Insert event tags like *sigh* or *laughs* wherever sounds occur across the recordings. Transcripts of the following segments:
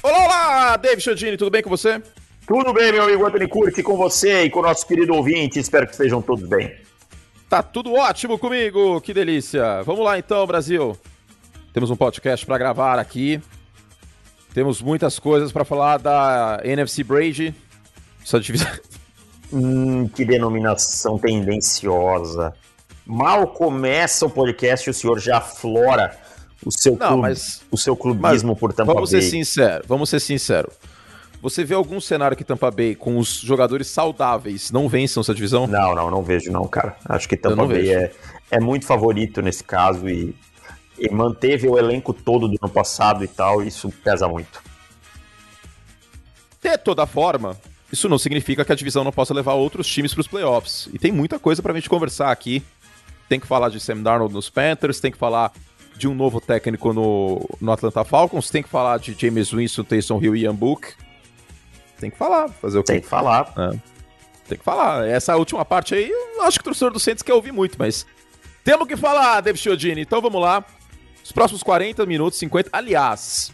Olá, olá, David Chodini, tudo bem com você? Tudo bem, meu amigo Anthony Curti, com você e com o nosso querido ouvinte. Espero que estejam todos bem. Tá tudo ótimo comigo, que delícia. Vamos lá então, Brasil. Temos um podcast para gravar aqui. Temos muitas coisas para falar da NFC Brady. Essa divisão. Hum, que denominação tendenciosa. Mal começa o podcast e o senhor já flora o seu, Não, clube, mas- o seu clubismo por Tampa Vamos Bay. ser sinceros, vamos ser sinceros. Você vê algum cenário que Tampa Bay, com os jogadores saudáveis, não vençam essa divisão? Não, não, não vejo não, cara. Acho que Tampa Bay é, é muito favorito nesse caso e, e manteve o elenco todo do ano passado e tal, isso pesa muito. De toda forma, isso não significa que a divisão não possa levar outros times para os playoffs. E tem muita coisa pra gente conversar aqui. Tem que falar de Sam Darnold nos Panthers, tem que falar de um novo técnico no, no Atlanta Falcons, tem que falar de James Winston, Taysom Hill e Ian Book. Tem que falar, fazer o quê? Tem que falar. Tem que falar. Essa última parte aí, eu acho que o torcedor do Saints quer ouvir muito, mas temos que falar, David Chiodini. Então vamos lá. Os próximos 40 minutos, 50. Aliás,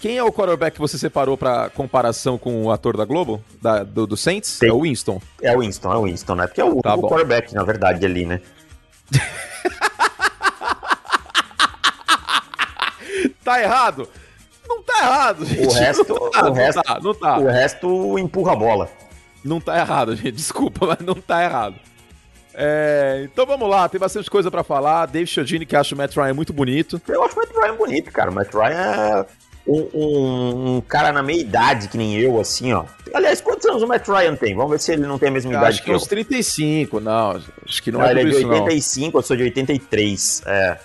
quem é o quarterback que você separou pra comparação com o ator da Globo? Da, do, do Saints? Tem. É o Winston. É o Winston, é o Winston, né? Porque é o Tá bom. quarterback, na verdade, ali, né? *laughs* Tá errado? Não tá errado, gente. *laughs* O resto, não tá, o resto, não tá, não tá. o resto empurra a bola. Não tá errado, gente. *laughs* Desculpa, mas não tá errado. É, então vamos lá, tem bastante coisa pra falar. Dave Chiodini, que acha o Matt Ryan muito bonito. Eu acho o Matt Ryan bonito, cara. O Matt Ryan é um, um- um cara na meia idade, que nem eu, assim, ó. Aliás, quantos anos o Matt Ryan tem? Vamos ver se ele não tem a mesma Eu idade acho que eu. uns 35, não. Acho que não, Não, é ele é de isso, não. 85, eu sou de 83. É.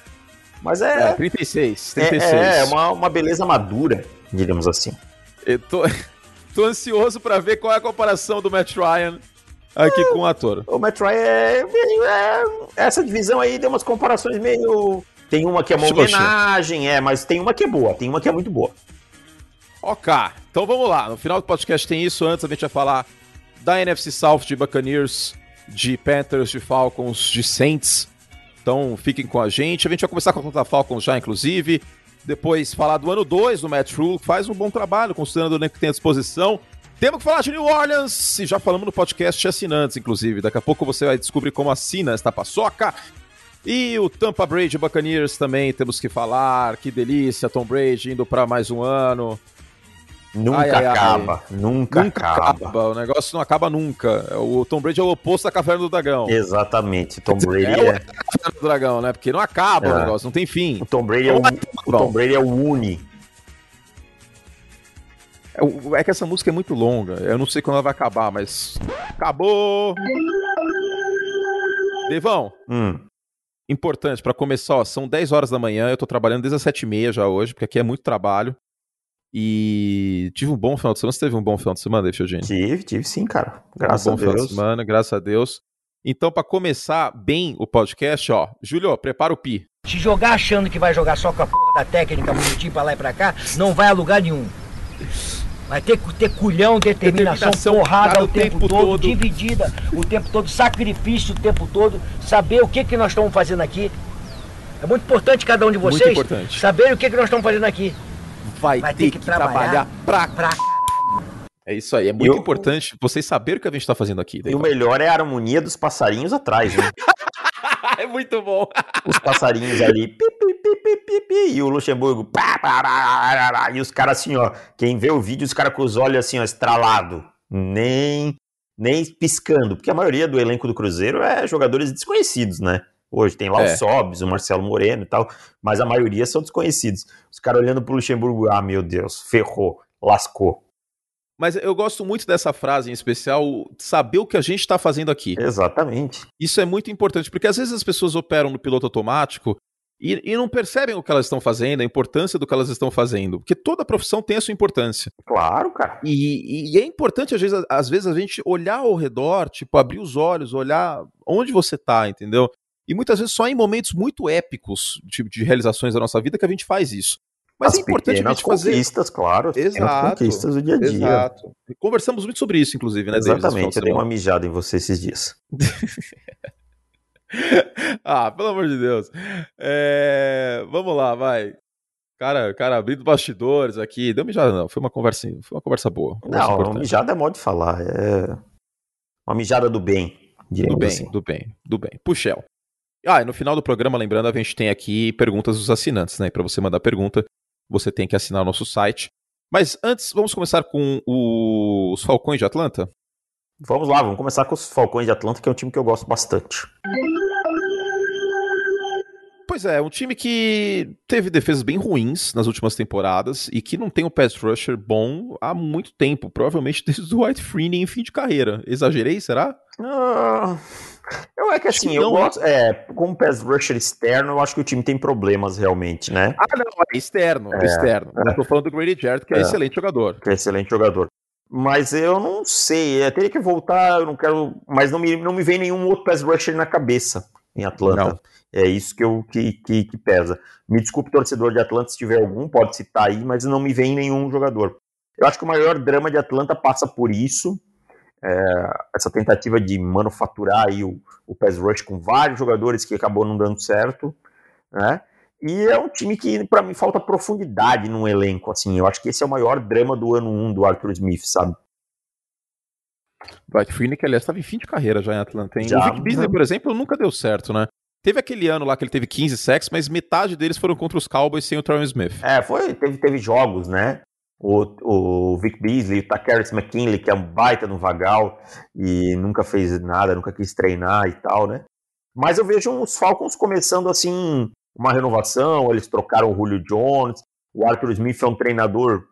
Mas É, é, 36, é, 36. é uma, uma beleza madura, digamos assim. Eu tô, *laughs* tô ansioso pra ver qual é a comparação do Matt Ryan aqui com o ator. O Matt Ryan é, é- Essa divisão aí tem umas comparações meio. Tem uma que é uma Xoxa. homenagem, é, mas tem uma que é boa, tem uma que é muito boa. Ok, então vamos lá. No final do podcast tem isso. Antes a gente vai falar da NFC South, de Buccaneers, de Panthers, de Falcons, de Saints. Então fiquem com a gente. A gente vai começar com a Atlanta Falcons já, inclusive. Depois falar do ano 2 do Matt Rule, que faz um bom trabalho, considerando o que tem à disposição. Temos que falar de New Orleans, e já falamos no podcast assinantes, inclusive. Daqui a pouco você vai descobrir como assina esta paçoca. E o Tampa Brady Buccaneers também temos que falar. Que delícia, Tom Brady indo para mais um ano. Nunca Ai, ai, ai. acaba, nunca, nunca acaba. acaba. O negócio não acaba nunca. O Tom Brady é o oposto da Caverna do Dragão. Exatamente. Tom Brady É o é. Caverna do Dragão, né? Porque não acaba o É. negócio, não tem fim. O Tom Brady é o, Bom. o Tom Brady é o Uni. É, o- é que essa música é muito longa. Eu não sei quando ela vai acabar, mas. Acabou! Devão, Hum. importante, pra começar, ó, são 10 horas da manhã, eu tô trabalhando desde as 7h30 já hoje, porque aqui é muito trabalho. E tive um bom final de semana. Você teve um bom final de semana, Eugênio? Tive, tive sim, cara. Graças um bom a final de Deus. semana, graças a Deus. Então, pra começar bem o podcast, ó, Júlio, prepara o pi. Se jogar achando que vai jogar só com a porra da técnica bonitinho pra lá e pra cá, não vai a lugar nenhum. Vai ter que ter culhão, determinação, Determinação, porrada o tempo, todo, dividida o tempo todo, sacrifício o tempo todo, saber o que, que nós estamos fazendo aqui. É muito importante cada um de Muito vocês importante. saber o que, que nós estamos fazendo aqui. Vai, Vai ter, que, trabalhar, pra... Pra c... É isso aí, é muito Eu- importante vocês saberem o que a gente tá fazendo aqui. E o melhor é a harmonia dos passarinhos atrás, né? *laughs* é muito bom. Os passarinhos ali, pi, pi, pi, pi, pi, pi, e o Luxemburgo, pá, pá, pá, pá, pá, e os caras assim, ó, quem vê o vídeo, os caras com os olhos assim, ó, estralado, nem, nem piscando, porque a maioria do elenco do Cruzeiro é jogadores desconhecidos, né? Hoje tem lá É. o Sobs, o Marcelo Moreno e tal, mas a maioria são desconhecidos. Os caras olhando pro Luxemburgo, ah, meu Deus, ferrou, lascou. Mas eu gosto muito dessa frase em especial, saber o que a gente tá fazendo aqui. Exatamente. Isso é muito importante, porque às vezes as pessoas operam no piloto automático e, e não percebem o que elas estão fazendo, a importância do que elas estão fazendo. Porque toda profissão tem a sua importância. Claro, cara. E, e é importante, às vezes, às vezes, a gente olhar ao redor, tipo, abrir os olhos, olhar onde você tá, entendeu? E muitas vezes só em momentos muito épicos tipo, de realizações da nossa vida que a gente faz isso. Mas As é importante a gente fazer. conquistas, claro. Exato, conquistas do dia a dia. Exato. Conversamos muito sobre isso, inclusive, né, Davis, Exatamente, de eu dei uma mijada em você esses dias. *laughs* ah, pelo amor de Deus. É, Vamos lá, vai. Cara, cara abrindo bastidores aqui. Deu mijada, não. Foi uma conversa, foi uma conversa boa. Não, uma mijada é modo de falar. É uma mijada do bem. Do bem, assim. do bem, do bem. Puxel. Ah, e no final do programa, lembrando, a gente tem aqui perguntas dos assinantes, né? Para você mandar pergunta, você tem que assinar o nosso site. Mas antes, vamos começar com os Falcões de Atlanta? Vamos lá, vamos começar com os Falcões de Atlanta, que é um time que eu gosto bastante. Pois é, um time que teve defesas bem ruins nas últimas temporadas e que não tem um pass rusher bom há muito tempo, provavelmente *laughs* desde o White Freeney em fim de carreira. Exagerei, será? Ah, eu é que assim, que eu gosto. É, como pass rusher externo, eu acho que o time tem problemas realmente, né? Ah, não, é externo, é, externo. é. Eu tô falando do Grady Jarrett, que é, É. excelente jogador. Que é excelente jogador. Mas eu não sei, eu teria que voltar, eu não quero. Mas não me, não me vem nenhum outro pass rusher na cabeça em Atlanta. Não. É isso que, eu, que, que, que pesa. Me desculpe, torcedor de Atlanta, se tiver algum, pode citar aí, mas não me vem nenhum jogador. Eu acho que o maior drama de Atlanta passa por isso. é, essa tentativa de manufaturar aí o, o pass rush com vários jogadores que acabou não dando certo, né? E é um time que, para mim, falta profundidade no elenco, assim. Eu acho que esse é o maior drama do ano 1 do Arthur Smith, sabe? Dwight Freeney, que aliás estava em fim de carreira já em Atlanta. Hein? Já. O Vic Beasley, por exemplo, nunca deu certo, né? Teve aquele ano lá que ele teve 15 sacks, mas metade deles foram contra os Cowboys sem o Travis Smith. É, foi, teve, teve jogos, né? O, o Vic Beasley, o Takaris McKinley, que é um baita no vagal e nunca fez nada, nunca quis treinar e tal, né? Mas eu vejo os Falcons começando assim, uma renovação, eles trocaram o Julio Jones, o Arthur Smith é um treinador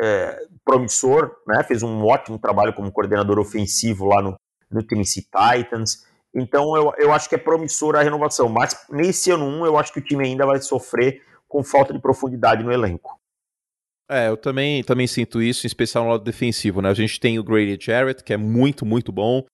é, promissor, né? Fez um ótimo trabalho como coordenador ofensivo lá no, no Tennessee Titans. Então eu, eu acho que é promissora a renovação, mas nesse ano 1 eu acho que o time ainda vai sofrer com falta de profundidade no elenco. É, eu também, também sinto isso, em especial no lado defensivo, né? A gente tem o Grady Jarrett, que é muito, muito bom.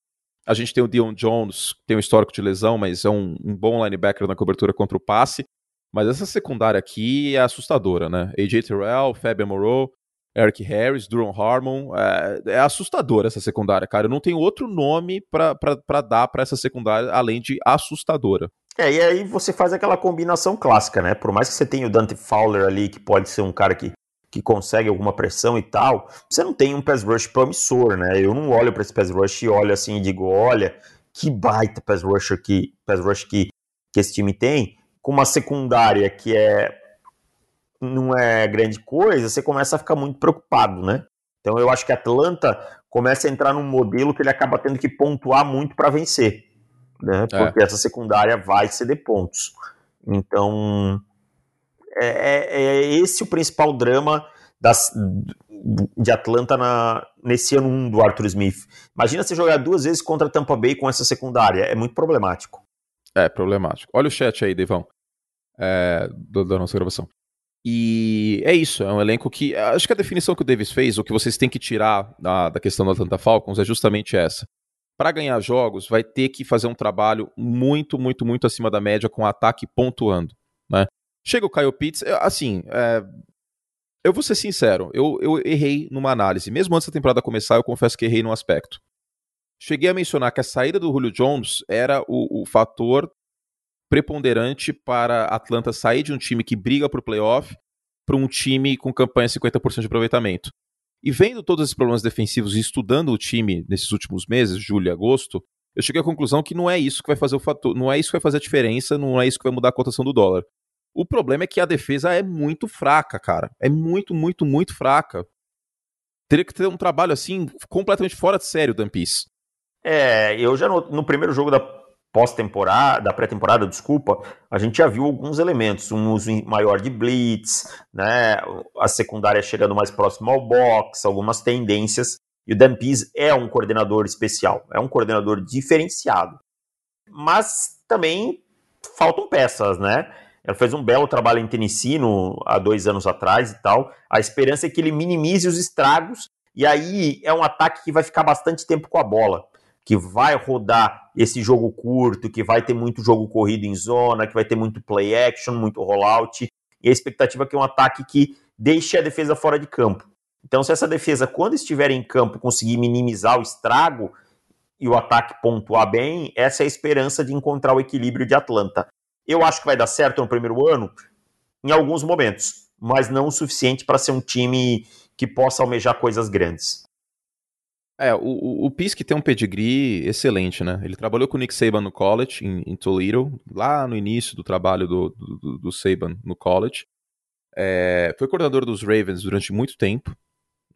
A gente tem o Dion Jones, que tem um histórico de lesão, mas é um, um bom linebacker na cobertura contra o passe. Mas essa secundária aqui é assustadora, né? AJ Terrell, Fabian Moreau, Eric Harris, Duron Harmon. É, é assustadora essa secundária, cara. Eu não tenho outro nome pra dar pra essa secundária além de assustadora. É, e aí você faz aquela combinação clássica, né? Por mais que você tenha o Dante Fowler ali, que pode ser um cara que, que consegue alguma pressão e tal, você não tem um pass rush promissor, né? Eu não olho para esse pass rush e olho assim e digo, olha, que baita pass que, pass rush que, que esse time tem, com uma secundária que é não é grande coisa, você começa a ficar muito preocupado, né? Então eu acho que Atlanta começa a entrar num modelo que ele acaba tendo que pontuar muito para vencer, né? É. Porque essa secundária vai ceder pontos. Então é, é- é esse o principal drama das, de Atlanta na, nesse ano 1 do Arthur Smith. Imagina você jogar duas vezes contra a Tampa Bay com essa secundária, é muito problemático. É, problemático. Olha o chat aí, Devão, é, da nossa gravação. E é isso, é um elenco que. Acho que a definição que o Davis fez, o que vocês têm que tirar da, da questão do Atlanta Falcons é justamente essa. Para ganhar jogos, vai ter que fazer um trabalho muito, muito, muito acima da média com o ataque pontuando. Né? Chega o Kyle Pitts, eu- assim, é, eu vou ser sincero, eu, eu errei numa análise. Mesmo antes da temporada começar, eu confesso que errei num aspecto. Cheguei a mencionar que a saída do Julio Jones era o, o fator preponderante para Atlanta sair de um time que briga por playoff para um time com campanha 50% de aproveitamento. E vendo todos esses problemas defensivos e estudando o time nesses últimos meses, julho e agosto, eu cheguei à conclusão que não é isso que vai fazer o fator, não é isso que vai fazer a diferença, não é isso que vai mudar a cotação do dólar. O problema é que a defesa é muito fraca, cara. É muito, muito, muito fraca. Teria que ter um trabalho assim completamente fora de sério, Peace. É, eu já no, no primeiro jogo da pós-temporada, da pré-temporada, desculpa, a gente já viu alguns elementos, um uso maior de blitz, né, a secundária chegando mais próximo ao box, algumas tendências, e o Dan Pease é um coordenador especial, é um coordenador diferenciado. Mas também faltam peças, né? Ele fez um belo trabalho em Tennessee no, há dois anos atrás e tal. A esperança é que ele minimize os estragos, e aí é um ataque que vai ficar bastante tempo com a bola que vai rodar esse jogo curto, que vai ter muito jogo corrido em zona, que vai ter muito play action, muito rollout, e a expectativa é que é um ataque que deixe a defesa fora de campo. Então, se essa defesa, quando estiver em campo, conseguir minimizar o estrago e o ataque pontuar bem, essa é a esperança de encontrar o equilíbrio de Atlanta. Eu acho que vai dar certo no primeiro ano, em alguns momentos. mas não o suficiente para ser um time que possa almejar coisas grandes. É, o, o, Pisk tem um pedigree excelente, né? Ele trabalhou com o Nick Saban no college, em, em Toledo, lá no início do trabalho do, do, do Saban no college. É, foi coordenador dos Ravens durante muito tempo,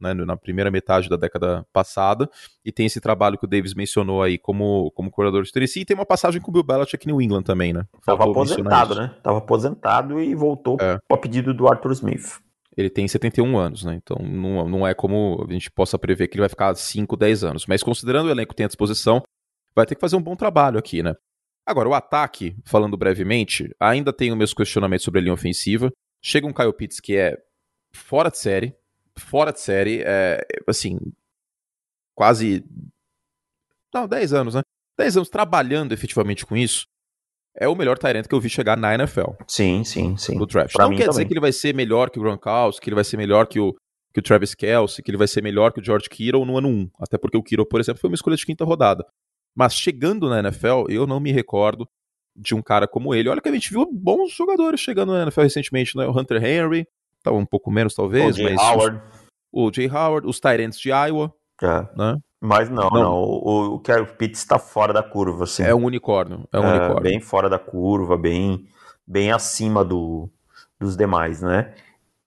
né, na primeira metade da década passada, e tem esse trabalho que o Davis mencionou aí como, como coordenador de Tennessee, e tem uma passagem com o Bill Belichick New England também, né? Tava aposentado, né? Tava aposentado e voltou é. a pedido do Arthur Smith. Ele tem 71 anos, né? Então não, não é como a gente possa prever que ele vai ficar 5, 10 anos. Mas considerando o elenco que tem à disposição, vai ter que fazer um bom trabalho aqui, né? Agora, o ataque, falando brevemente, ainda tenho meus questionamentos sobre a linha ofensiva. Chega um Kyle Pitts que é fora de série, fora de série, é, assim, quase. Não, 10 anos, né? 10 anos trabalhando efetivamente com isso é o melhor Tyrant que eu vi chegar na NFL. Sim, sim, sim. No draft. Pra não quer também. dizer que ele vai ser melhor que o Gronkowski, que ele vai ser melhor que o, que o Travis Kelce, que ele vai ser melhor que o George Kittle no ano 1. Até porque o Kittle, por exemplo, foi uma escolha de quinta rodada. Mas chegando na NFL, eu não me recordo de um cara como ele. Olha que a gente viu bons jogadores chegando na NFL recentemente, né? O Hunter Henry, tava um pouco menos talvez, o mas... Howard. O Jay Howard, os Tyrants de Iowa, é. né? Mas não, não. não. O, o Kyle Pitts está fora da curva, assim. É um unicórnio, é um é, unicórnio. Bem fora da curva, bem, bem acima do, dos demais, né?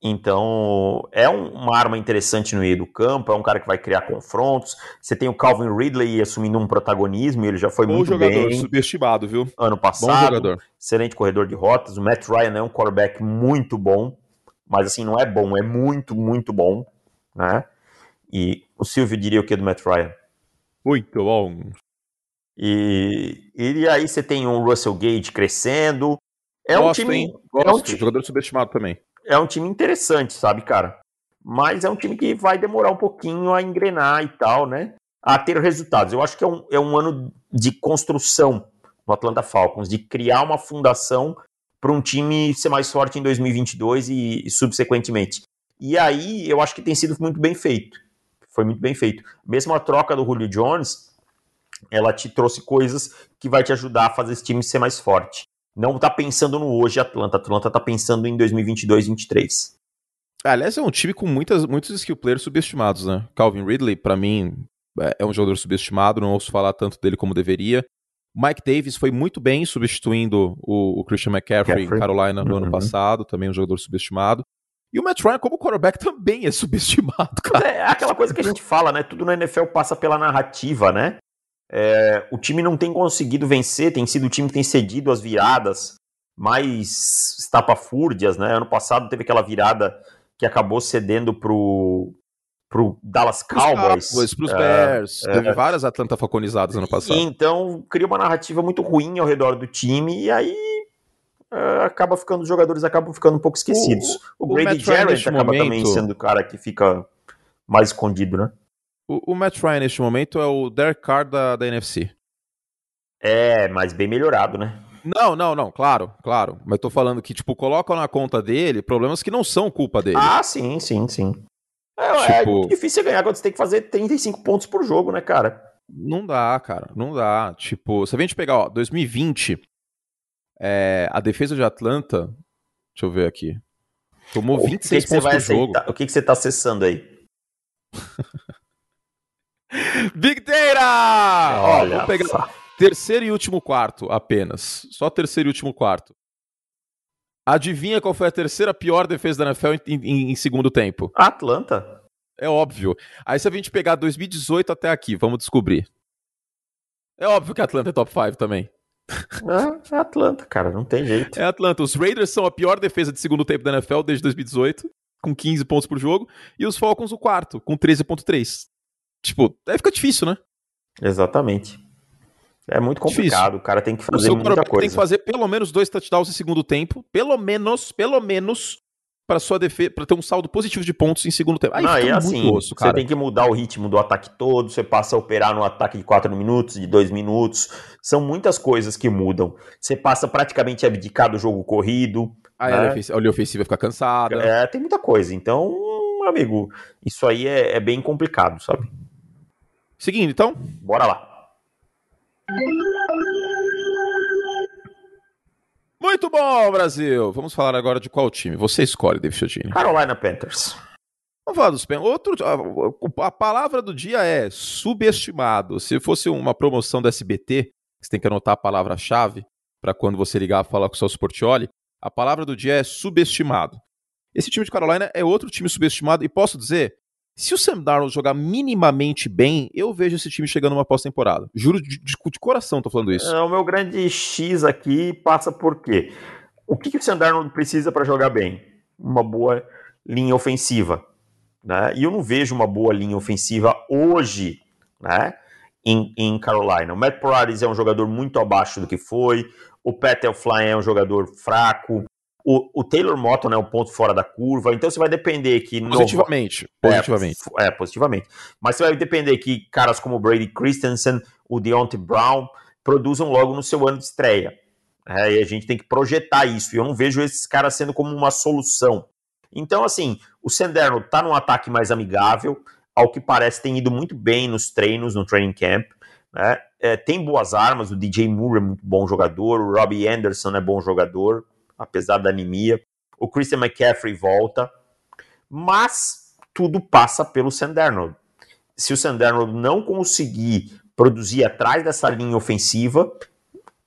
Então, é um, uma arma interessante no meio do campo, é um cara que vai criar confrontos. Você tem o Calvin Ridley assumindo um protagonismo, ele já foi bom muito jogador, bem. subestimado, viu? Ano passado. Bom jogador. Excelente corredor de rotas. O Matt Ryan é um quarterback muito bom, mas assim, não é bom, é muito, muito bom, né? E o Silvio diria o que do Matt Ryan? Muito bom. E, e aí você tem um Russell Gage crescendo. É Gosto, um time. Hein? Gosto, é um time, jogador subestimado também. É um time interessante, sabe, cara? Mas é um time que vai demorar um pouquinho a engrenar e tal, né? A ter resultados. Eu acho que é um, é um ano de construção no Atlanta Falcons, de criar uma fundação para um time ser mais forte em 2022 e, e subsequentemente. E aí eu acho que tem sido muito bem feito foi muito bem feito. Mesmo a troca do Julio Jones, ela te trouxe coisas que vai te ajudar a fazer esse time ser mais forte. Não tá pensando no hoje Atlanta, Atlanta tá pensando em 2022, 2023. Aliás, é um time com muitas, muitos skill players subestimados, né? Calvin Ridley, para mim, é, é um jogador subestimado, não ouço falar tanto dele como deveria. Mike Davis foi muito bem substituindo o, o Christian McCaffrey em Carolina no uhum. ano passado, também um jogador subestimado. E o Matt Ryan, como quarterback, também é subestimado, cara. É aquela coisa que a gente fala, né? Tudo na NFL passa pela narrativa, né? É, o time não tem conseguido vencer, tem sido o time que tem cedido as viradas mais estapafúrdias, né? Ano passado teve aquela virada que acabou cedendo pro, pro Dallas Cowboys. Cowboys pros é, Bears. É, teve várias Atlanta falconizadas ano passado. E, então, cria uma narrativa muito ruim ao redor do time, e aí uh, acaba ficando, os jogadores acabam ficando um pouco esquecidos. O, o Brady Jarrett acaba momento... também sendo o cara que fica mais escondido, né? O, o Matt Ryan neste momento é o Derek Carr da, da NFC. É, mas bem melhorado, né? Não, não, não, claro, claro. Mas tô falando que, tipo, colocam na conta dele problemas que não são culpa dele. Ah, sim, sim, sim. É, é tipo... é muito difícil ganhar quando você tem que fazer 35 pontos por jogo, né, cara? Não dá, cara, não dá. Tipo, se a gente pegar, ó, 2020, é, a defesa de Atlanta, deixa eu ver aqui, tomou o 26 que que pontos por jogo. O que, que você está acessando aí? *laughs* Big Data! Olha Ó, pegar só. terceiro e último quarto apenas. Só terceiro e último quarto. Adivinha qual foi a terceira pior defesa da NFL em, em, em segundo tempo? Atlanta. É óbvio. Aí se a gente pegar 2018 até aqui, vamos descobrir. É óbvio que a Atlanta é top 5 também. É, é Atlanta, cara, não tem jeito. É Atlanta. Os Raiders são a pior defesa de segundo tempo da NFL desde 2018, com 15 pontos por jogo, e os Falcons o quarto, com 13.3. Tipo, aí fica difícil, né? Exatamente. É muito complicado, difícil. o cara tem que fazer muita coisa. tem que fazer pelo menos dois touchdowns em segundo tempo, pelo menos, pelo menos, para sua defesa, para ter um saldo positivo de pontos em segundo tempo. Aí fica assim, osso, cara. Você tem que mudar o ritmo do ataque todo, você passa a operar no ataque de 4 minutos, de 2 minutos. São muitas coisas que mudam. Você passa praticamente a abdicar do jogo corrido. Né? a linha ofensiva fica cansada. É, tem muita coisa. Então, amigo, isso aí é, é bem complicado, sabe? Seguindo, então? Bora lá. Muito bom, Brasil! Vamos falar agora de qual time? Você escolhe, David Chiodini. Carolina Panthers. Vamos falar dos Panthers. Outro, a, a, palavra do dia é subestimado. Se fosse uma promoção do SBT, você tem que anotar a palavra-chave para quando você ligar falar com o seu Sportioli, a palavra do dia é subestimado. Esse time de Carolina é outro time subestimado e posso dizer, se o Sam Darnold jogar minimamente bem, eu vejo esse time chegando numa pós-temporada. Juro de, de, de, coração tô falando isso. É, o meu grande X aqui passa por quê? O que, que o Sam Darnold precisa para jogar bem? Uma boa linha ofensiva. Né? E eu não vejo uma boa linha ofensiva hoje né? em, em Carolina. O Matt Paradis é um jogador muito abaixo do que foi. O Pat Elflein é um jogador fraco. O, o Taylor Moton é um ponto fora da curva, então você vai depender que. Positivamente. No... Positivamente. É, é, positivamente. Mas você vai depender que caras como o Brady Christensen, o Deontay Brown, produzam logo no seu ano de estreia. É, e a gente tem que projetar isso. E eu não vejo esses caras sendo como uma solução. Então, assim, o Senderno tá num ataque mais amigável, ao que parece tem ido muito bem nos treinos, no training camp. Né? É, tem boas armas, o DJ Moore é muito bom jogador, o Robbie Anderson é bom jogador apesar da anemia. O Christian McCaffrey volta, mas tudo passa pelo Sandernold. Se o Sandernold não conseguir produzir atrás dessa linha ofensiva,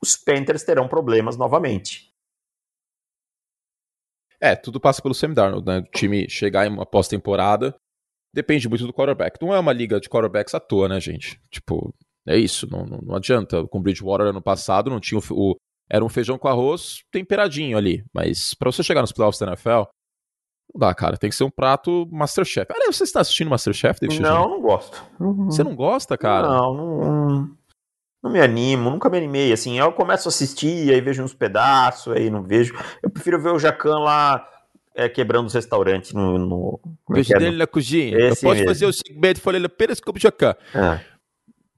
os Panthers terão problemas novamente. É, tudo passa pelo Sam Darnold, né? O time chegar em uma pós-temporada depende muito do quarterback. Não é uma liga de quarterbacks à toa, né, gente? Tipo, é isso, não, não, não adianta. Com o Bridgewater ano passado não tinha o, o, era um feijão com arroz temperadinho ali. Mas para você chegar nos playoffs da NFL, não dá, cara. Tem que ser um prato Masterchef. Aliás, você está assistindo Masterchef, David? Não, não gosto. Você não gosta, cara? Não, não, não me animo, nunca me animei. Assim, eu começo a assistir, aí vejo uns pedaços, aí não vejo. Eu prefiro ver o Jacan lá é, quebrando os restaurantes no. no Vejo é, é dele na cozinha. Esse eu posso mesmo. fazer o segmento falei apenas como Jacan. Ah.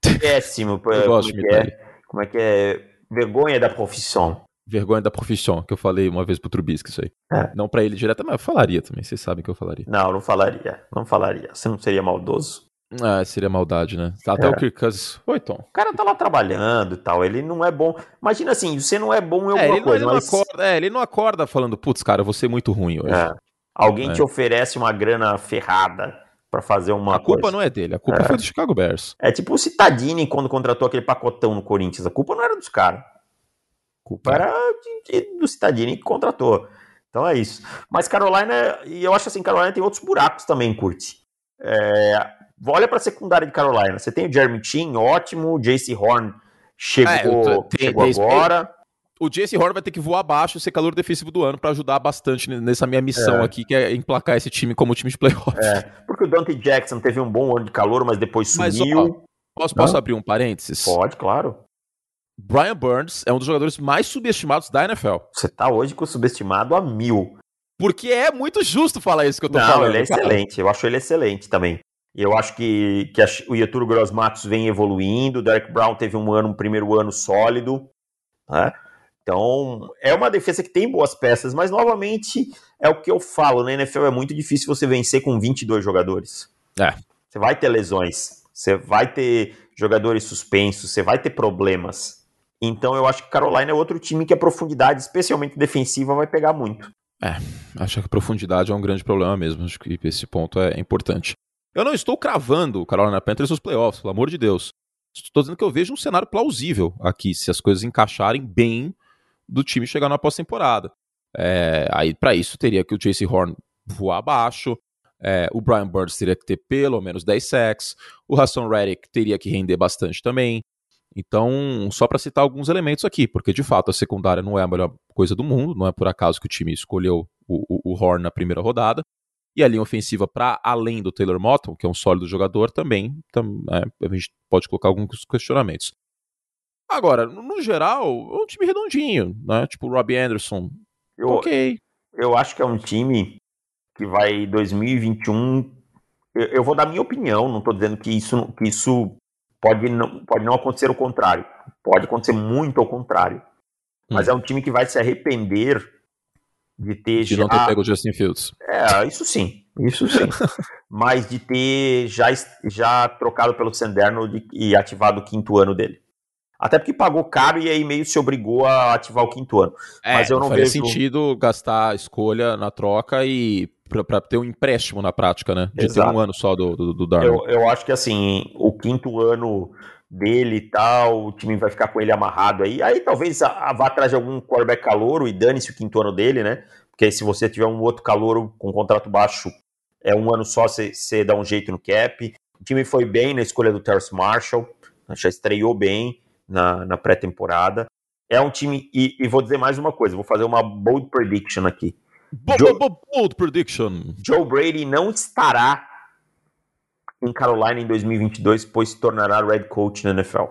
*laughs* Péssimo. como, é, como é que é? Vergonha da profissão. Vergonha da profissão, que eu falei uma vez pro Trubisky isso aí. É. Não para ele direto, mas eu falaria também, vocês sabem que eu falaria. Não, não falaria. Não falaria. Você não seria maldoso? Ah, seria maldade, né? Até é. o Kirk Cousins. Oi, Tom. O cara tá lá trabalhando e tal. Ele não é bom. Imagina assim, você não é bom em alguma é, ele coisa. Não, ele mas... não acorda, é, ele não acorda falando, putz, cara, eu vou ser muito ruim hoje. É. Alguém é. te oferece uma grana ferrada para fazer uma A culpa coisa. não é dele, a culpa é. foi do Chicago Bears. É tipo o Citadini quando contratou aquele pacotão no Corinthians. A culpa não era dos caras culpa era de, de, do Citadini que contratou. Então é isso. Mas Carolina, e eu acho assim, Carolina tem outros buracos também, curte. É, olha para a secundária de Carolina. Você tem o Jeremy Chin, ótimo. O JC Horn chegou, é, tem, chegou tem, agora. O JC Horn vai ter que voar abaixo e ser calor defensivo do ano para ajudar bastante nessa minha missão é. aqui, que é emplacar esse time como time de playoff. É, porque o Dante Jackson teve um bom ano de calor, mas depois sumiu. Mas, ó, posso, posso abrir um parênteses? Pode, claro. Brian Burns é um dos jogadores mais subestimados da NFL. Você tá hoje com subestimado a mil. Porque é muito justo falar isso que eu tô Não, falando. ele é cara. excelente. Eu acho ele excelente também. Eu acho que, que o Yeturo Gross Matos vem evoluindo. O Derek Brown teve um ano, um primeiro ano sólido. Né? Então, é uma defesa que tem boas peças, mas novamente é o que eu falo, na NFL é muito difícil você vencer com 22 jogadores. É. Você vai ter lesões, você vai ter jogadores suspensos, você vai ter problemas. Então eu acho que Carolina é outro time que a profundidade, especialmente defensiva, vai pegar muito. É, acho que a profundidade é um grande problema mesmo. Acho que esse ponto é importante. Eu não estou cravando o Carolina Panthers nos playoffs, pelo amor de Deus. Estou dizendo que eu vejo um cenário plausível aqui, se as coisas encaixarem bem do time chegar na pós-temporada. É, aí, para isso, teria que o Chase Horn voar abaixo, é, o Brian Burns teria que ter pelo menos 10 sacks, o Hassan Reddick teria que render bastante também. Então, só para citar alguns elementos aqui, porque de fato a secundária não é a melhor coisa do mundo, não é por acaso que o time escolheu o, o, o Horn na primeira rodada. E a linha ofensiva, para além do Taylor Motton, que é um sólido jogador, também tam, é, a gente pode colocar alguns questionamentos. Agora, no geral, é um time redondinho, né? Tipo o Robbie Anderson. Eu, ok. Eu acho que é um time que vai 2021. Eu, eu vou dar minha opinião, não estou dizendo que isso, que isso Pode não, pode não acontecer o contrário. Pode acontecer muito ao contrário. Mas hum. é um time que vai se arrepender de ter de já... não ter pego o Justin Fields. É, isso sim. Isso sim. *laughs* Mas de ter já, já trocado pelo Sanderno e ativado o quinto ano dele. Até porque pagou caro e aí meio se obrigou a ativar o quinto ano. É, Mas eu não vejo sentido gastar a escolha na troca e para ter um empréstimo na prática, né? De Exato. ter um ano só do, do, do Darwin. Eu, eu acho que assim, o quinto ano dele e tal, o time vai ficar com ele amarrado aí. Aí talvez a, a vá atrás de algum quarterback calouro e dane-se o quinto ano dele, né? Porque se você tiver um outro calouro com contrato baixo, é um ano só, você dá um jeito no cap. O time foi bem na escolha do Terrence Marshall, já estreou bem na, na pré-temporada. É um time, e, e, vou dizer mais uma coisa, vou fazer uma bold prediction aqui. Joe, bold prediction. Joe Brady não estará em Carolina em 2022, pois se tornará head coach na NFL.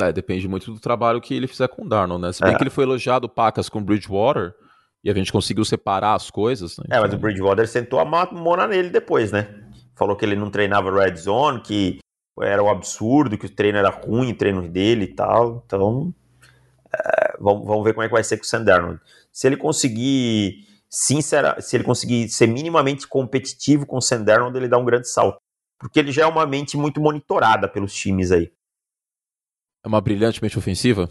É, depende muito do trabalho que ele fizer com o Darnold, né? Se bem é. que ele foi elogiado pacas com Bridgewater e a gente conseguiu separar as coisas. Né? É, mas o Bridgewater sentou a mona nele depois, né? Falou que ele não treinava red zone, que era um absurdo, que o treino era ruim, o treino dele e tal. Então, é, vamos, vamos ver como é que vai ser com o Sam Darnold. Se ele conseguir sincera, se ele conseguir ser minimamente competitivo com o Sam Darnold, ele dá um grande salto. Porque ele já é uma mente muito monitorada pelos times aí. É uma brilhantemente ofensiva?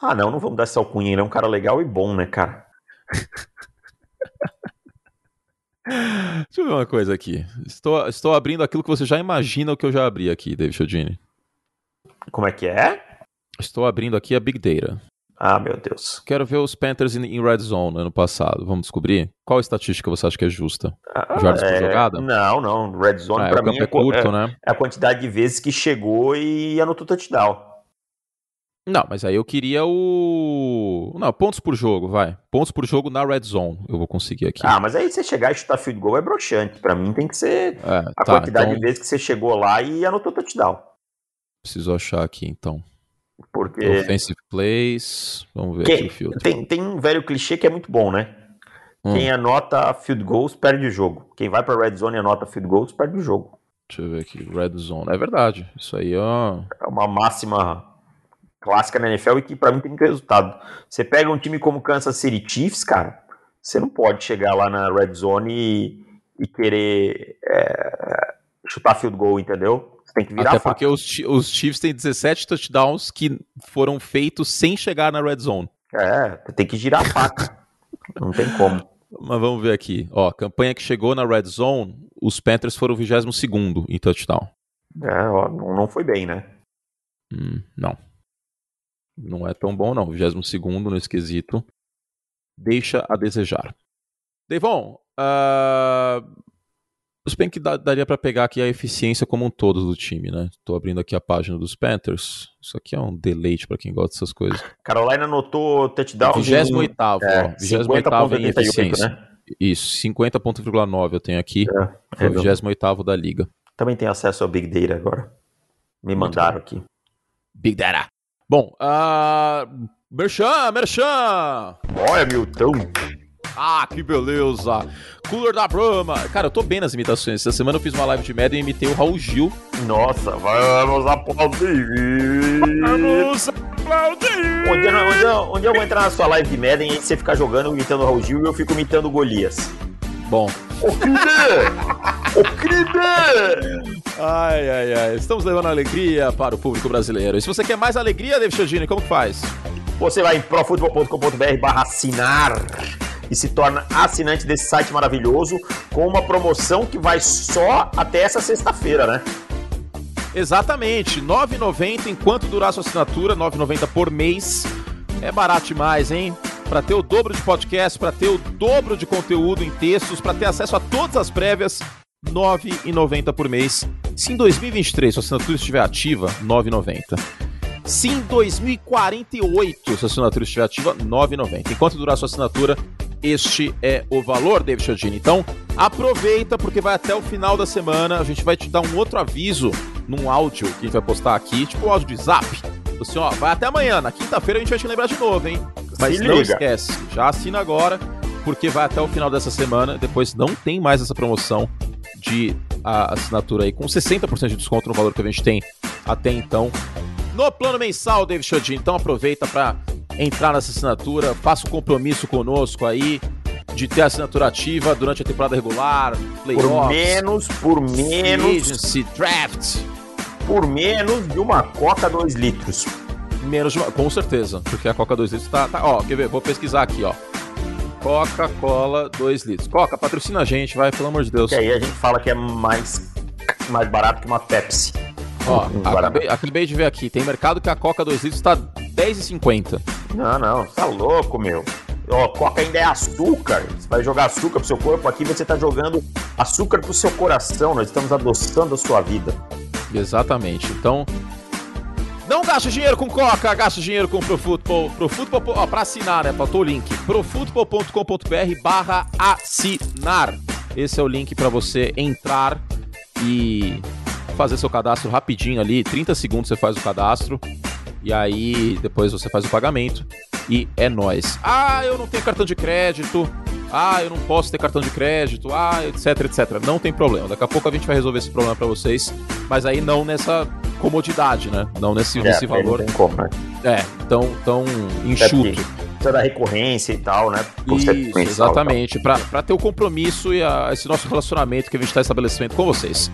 Ah, não, não vamos dar essa alcunha. Ele é um cara legal e bom, né, cara? *laughs* Deixa eu ver uma coisa aqui. Estou, estou abrindo aquilo que você já imagina o que eu já abri aqui, David Chodini. Como é que é? Estou abrindo aqui a Big Data. Ah, meu Deus. Quero ver os Panthers em, Red Zone ano passado. Vamos descobrir? Qual estatística você acha que é justa? Ah, Jardas é... por jogada? Não, não. Red Zone, ah, pra mim, é, é, curto, é, né? é a quantidade de vezes que chegou e anotou touchdown. Não, mas aí eu queria o. Não, pontos por jogo, vai. Pontos por jogo na red zone eu vou conseguir aqui. Ah, mas aí você chegar e chutar field goal é broxante. Pra mim tem que ser é, a tá, quantidade então... de vezes que você chegou lá e anotou touchdown. Preciso achar aqui então. Porque. Offensive plays. Vamos ver Quem... aqui o field. Tem, tem um velho clichê que é muito bom, né? Hum. Quem anota field goals perde o jogo. Quem vai pra red zone e anota field goals perde o jogo. Deixa eu ver aqui. Red zone. É verdade. Isso aí ó. É uma máxima clássica na NFL e que para mim tem que ter resultado. Você pega um time como Kansas City Chiefs, cara, você não pode chegar lá na red zone e, e querer é, chutar field goal, entendeu? Você tem que virar Até porque os, os Chiefs têm 17 touchdowns que foram feitos sem chegar na red zone. É, tem que girar a faca. não tem como. Mas vamos ver aqui. Ó, campanha que chegou na red zone, os Panthers foram o 22 em touchdown. É, ó, não foi bem, né? Hum, não não é tão bom, não. 22 no esquisito. Deixa a desejar. Devon, uh... se bem que daria para pegar aqui a eficiência como um todo do time, né? Tô abrindo aqui a página dos Panthers. Isso aqui é um deleite para quem gosta dessas coisas. Carolina anotou touchdown. 28 é, 28 em eficiência. Né? Isso, 50.9 eu tenho aqui. É, é o 28 da liga. Também tem acesso ao Big Data agora. Me mandaram aqui. Big Data. Bom, uh, Merchan, Merchan! Olha, Milton! Ah, que beleza! Cooler da Brahma! Cara, eu tô bem nas imitações. Essa semana eu fiz uma live de Madden e imitei o Raul Gil. Nossa, vamos aplaudir! Vamos aplaudir! Um dia, um, dia, um dia eu vou entrar na sua live de Madden e você ficar jogando imitando o Raul Gil e eu fico imitando o Golias. Bom. O crime! o crime! Ai, ai, ai. Estamos levando alegria para o público brasileiro. E se você quer mais alegria, David Chodini, como que faz? Você vai em profutbol.com.br barra assinar e se torna assinante desse site maravilhoso com uma promoção que vai só até essa sexta-feira, né? Exatamente, R$ 9,90 enquanto durar sua assinatura, R$ 9,90 por mês. É barato demais, hein? Para ter o dobro de podcast, para ter o dobro de conteúdo em textos, para ter acesso a todas as prévias, R$ 9,90 por mês. Se em 2023 sua assinatura estiver ativa, R$ 9,90. Se em 2048 sua assinatura estiver ativa, R$ 9,90. Enquanto durar sua assinatura, este é o valor, David Chodini. Então, aproveita porque vai até o final da semana. A gente vai te dar um outro aviso num áudio que a gente vai postar aqui, tipo um áudio de zap. Assim, ó, vai até amanhã. Na quinta-feira a gente vai te lembrar de novo, hein? Mas Se não liga. esquece, já assina agora, porque vai até o final dessa semana. Depois não tem mais essa promoção de a assinatura aí com 60% de desconto no valor que a gente tem até então. No plano mensal, David Chodin, então aproveita para entrar nessa assinatura, faça o um compromisso conosco aí de ter assinatura ativa durante a temporada regular, playoffs, por menos, por menos, agency, draft, por menos de uma coca 2 litros. Menos de uma, com certeza, porque a Coca 2 litros tá, tá. Ó, quer ver? Vou pesquisar aqui, ó. Coca-Cola 2 litros. Coca, patrocina a gente, vai, pelo amor de Deus. Que aí a gente fala que é mais, mais barato que uma Pepsi. Ó, acabei, acabei, de ver aqui, tem mercado que a Coca 2 litros tá R$10,50. Não, não, tá louco, meu. Ó, Coca ainda é açúcar. Você vai jogar açúcar pro seu corpo, aqui você tá jogando açúcar pro seu coração. Nós estamos adoçando a sua vida. Exatamente. Então, não gaste dinheiro com Coca, gaste dinheiro com ProFootball. ProFootball, ó, pra assinar, né? Faltou o link. profutbol.com.br barra assinar. Esse é o link para você entrar e fazer seu cadastro rapidinho ali. 30 segundos você faz o cadastro. E aí depois você faz o pagamento. E é nós. Ah, eu não tenho cartão de crédito. Ah, eu não posso ter cartão de crédito, ah, etc, etc. Não tem problema. Daqui a pouco a gente vai resolver esse problema para vocês, mas aí não nessa comodidade, né? Não nesse, é, nesse valor. Não tem como, né? É, tão, tão enxuto. Precisa da recorrência e tal, né? Isso, exatamente. Para ter o compromisso e a, esse nosso relacionamento que a gente está estabelecendo com vocês.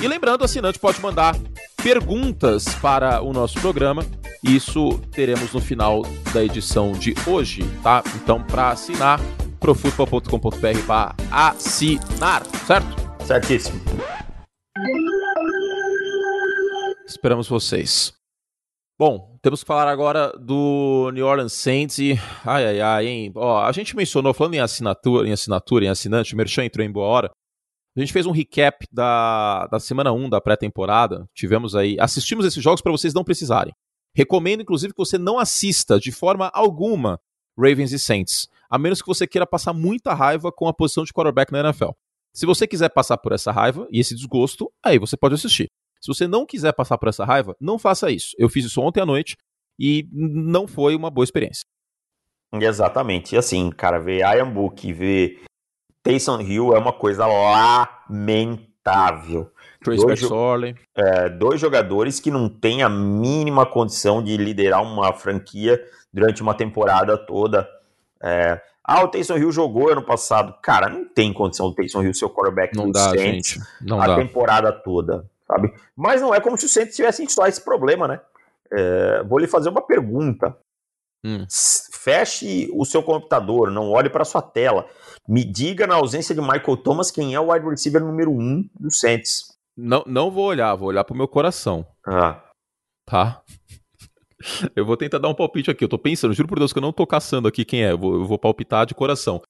E lembrando, o assinante pode mandar perguntas para o nosso programa. Isso teremos no final da edição de hoje, tá? Então, para assinar, profutbol.com.br para assinar, certo? Certíssimo. Esperamos vocês. Bom, temos que falar agora do New Orleans Saints e. Ai, ai, ai, hein? Ó, a gente mencionou, falando em assinatura, em assinatura, em assinante, o Merchan entrou em boa hora. A gente fez um recap da, da semana 1 da pré-temporada. Tivemos aí. Assistimos esses jogos para vocês não precisarem. Recomendo, inclusive, que você não assista de forma alguma Ravens e Saints a menos que você queira passar muita raiva com a posição de quarterback na NFL. Se você quiser passar por essa raiva e esse desgosto, aí você pode assistir. Se você não quiser passar por essa raiva, não faça isso. Eu fiz isso ontem à noite e não foi uma boa experiência. Exatamente. E assim, cara, ver Ian Book, ver Taysom Hill é uma coisa lamentável. Trace dois, é, dois jogadores que não têm a mínima condição de liderar uma franquia durante uma temporada toda. É, ah, o Taysom Hill jogou ano passado. Cara, não tem condição do Taysom Hill ser o quarterback não dá, gente. Não a dá. temporada toda, sabe? Mas não é como se o Saints tivesse só esse problema, né? É, vou lhe fazer uma pergunta. Hum. Feche o seu computador, não olhe para sua tela. Me diga, na ausência de Michael Thomas, quem é o wide receiver número um do Saints. Não, não vou olhar, vou olhar pro meu coração. Ah. Tá? *laughs* eu vou tentar dar um palpite aqui. Eu tô pensando, juro por Deus que eu não tô caçando aqui quem é. Eu vou, eu vou palpitar de coração.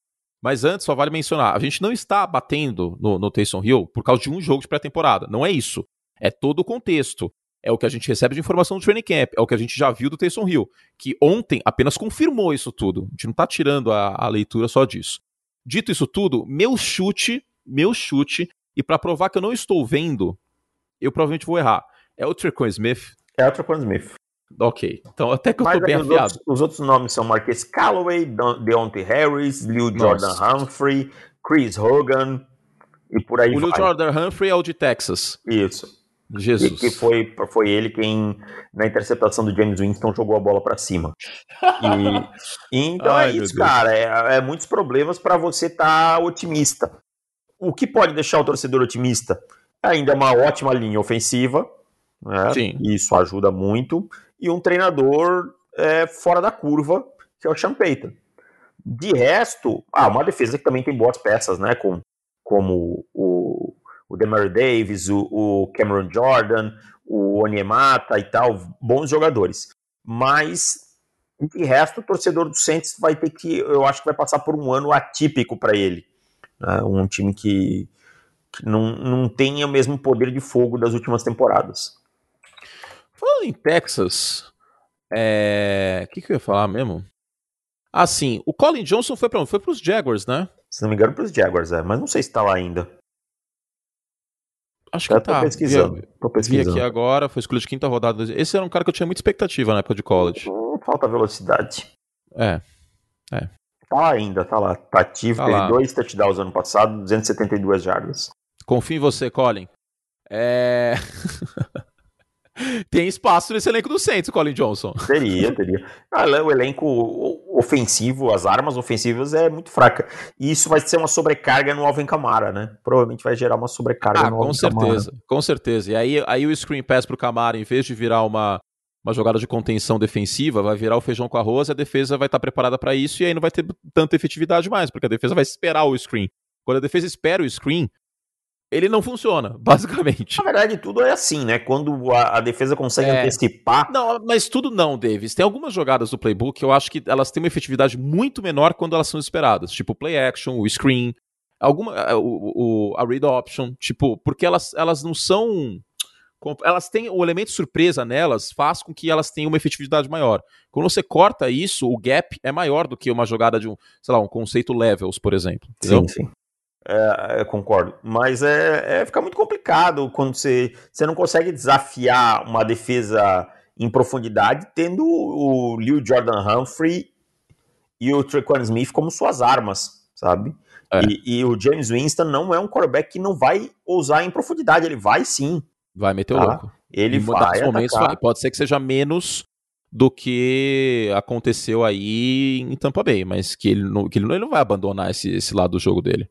Mas antes, só vale mencionar: a gente não está batendo no, no Taysom Hill por causa de um jogo de pré-temporada. Não é isso. É todo o contexto. É o que a gente recebe de informação do training camp. É o que a gente já viu do Taysom Hill. Que ontem apenas confirmou isso tudo. A gente não tá tirando a, a leitura só disso. Dito isso tudo, meu chute, meu chute, e para provar que eu não estou vendo, eu provavelmente vou errar. É o Trequan Smith. É o Trequan Smith. Ok, então até que eu Mas tô bem os afiado. Outros, os outros nomes são Marquês Calloway, Deontay Harris, Lil Jordan Humphrey, Chris Hogan e por aí o vai. O Lil Jordan Humphrey é o de Texas. Isso. Jesus. E que foi, foi ele quem, na interceptação do James Winston, jogou a bola para cima. E, *laughs* então Ai, é isso, cara. É, é, muitos problemas para você estar tá otimista. O que pode deixar o torcedor otimista? Ainda é uma ótima linha ofensiva. Né? Sim. Isso ajuda muito e um treinador é, fora da curva, que é o Payton. De resto, ah, uma defesa que também tem boas peças, né? Com, como o, o Demario Davis, o, o, Cameron Jordan, o Onyemata e tal, bons jogadores. Mas, de resto, o torcedor do Saints vai ter que, eu acho que vai passar por um ano atípico para ele. Né? Um time que, que não, não tem o mesmo poder de fogo das últimas temporadas. Falando em Texas, é... o que, que eu ia falar mesmo? Ah, sim, o Colin Johnson foi para onde? Foi para os Jaguars, né? Se não me engano, para os Jaguars, é. Mas não sei se está lá ainda. Acho que tá. Pesquisando. Vi, tô pesquisando. Vi aqui agora, foi escolha de quinta rodada. Esse era um cara que eu tinha muita expectativa na época de college. Falta velocidade. É. É. Tá lá ainda, tá lá. Tá ativo, tá teve lá. dois touchdowns ano passado, 272 jardas. Confio em você, Colin. É. *laughs* *laughs* tem espaço nesse elenco do Saints, Colin Johnson. *laughs* Teria, teria. Ah, o elenco ofensivo, as armas ofensivas é muito fraca. E isso vai ser uma sobrecarga no Alvin Camara, né? Provavelmente vai gerar uma sobrecarga ah, no Alvin com certeza, Camara. Com certeza. E aí, aí o screen pass pro Camara, em vez de virar uma, uma jogada de contenção defensiva, vai virar o feijão com arroz e a defesa vai estar preparada para isso e aí não vai ter tanta efetividade mais, porque a defesa vai esperar o screen. Quando a defesa espera o screen, ele não funciona, *laughs* basicamente. Na verdade, tudo é assim, né? Quando a, a defesa consegue é... antecipar. Não, mas tudo não, Davis. Tem algumas jogadas do playbook que eu acho que elas têm uma efetividade muito menor quando elas são esperadas. Tipo play action, o screen, alguma, o, o, a read option. Tipo, porque elas, elas não são elas têm o elemento surpresa nelas faz com que elas tenham uma efetividade maior. Quando você corta isso, o gap é maior do que uma jogada de um, sei lá, um conceito levels, por exemplo. Sim, sim. É, concordo. Mas é, é fica muito complicado quando você, você não consegue desafiar uma defesa em profundidade tendo o Lil Jordan Humphrey e o Trequan Smith como suas armas, sabe? É. E, e, o James Winston não é um quarterback que não vai ousar em profundidade, ele vai sim. Vai meter o tá? louco. Ele em vai momentos vai. Pode ser que seja menos do que aconteceu aí em Tampa Bay, mas que ele não, que ele não, ele não vai abandonar esse, esse lado do jogo dele.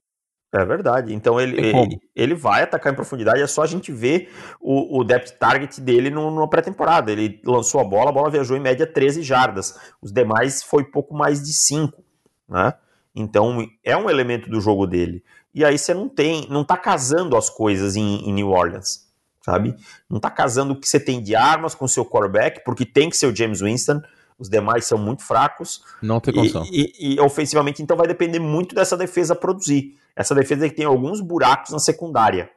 É verdade. Então ele, ele, ele, vai atacar em profundidade. É só a gente ver o, o depth target dele no, numa pré-temporada. Ele lançou a bola, a bola viajou em média 13 jardas. Os demais foi pouco mais de 5. Né? Então é um elemento do jogo dele. E aí você não tem, não tá casando as coisas em, em New Orleans sabe? Não está casando o que você tem de armas com o seu quarterback, porque tem que ser o James Winston, os demais são muito fracos. Não tem condição. E, e, e, ofensivamente, então, vai depender muito dessa defesa produzir. Essa defesa que tem alguns buracos na secundária.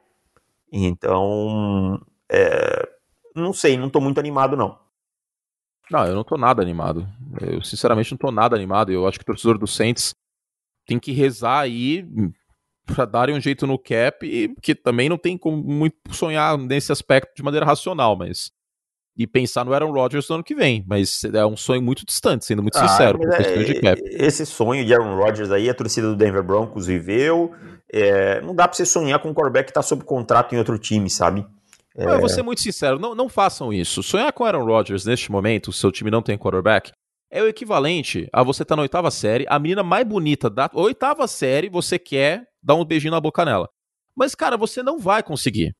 Então, é, não sei, não estou muito animado, não. Não, eu não estou nada animado. Eu, sinceramente, não estou nada animado. Eu acho que o torcedor do Saints tem que rezar aí para darem um jeito no cap, e que também não tem como muito sonhar nesse aspecto de maneira racional, mas e pensar no Aaron Rodgers no ano que vem, mas é um sonho muito distante, sendo muito ah, sincero, é, cap. Esse sonho de Aaron Rodgers aí, a torcida do Denver Broncos viveu, é, não dá para você sonhar com um quarterback que tá sob contrato em outro time, sabe? É... Eu vou ser muito sincero, não, não façam isso. Sonhar com Aaron Rodgers neste momento, o seu time não tem quarterback, é o equivalente a você estar tá na oitava série, a menina mais bonita da oitava série, você quer dar um beijinho na boca nela. Mas, cara, você não vai conseguir.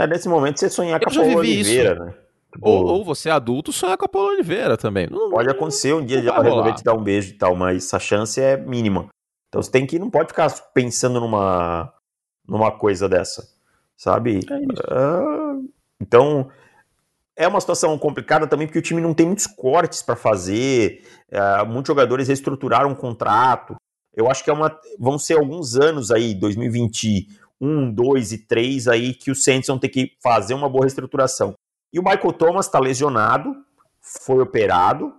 É, nesse momento você sonhar com a Paula Oliveira, isso. né? Ou, ou, você é adulto sonhar com a Paula Oliveira também. Não, pode acontecer um dia de ela resolver te dar um beijo e tal, mas a chance é mínima. Então você tem que não pode ficar pensando numa numa coisa dessa, sabe? É uh, então é uma situação complicada também porque o time não tem muitos cortes para fazer. Uh, muitos jogadores reestruturaram um contrato. Eu acho que é uma, vão ser alguns anos aí, 2021, 2 e 3 aí, que os Saints vão ter que fazer uma boa reestruturação. E o Michael Thomas está lesionado, foi operado,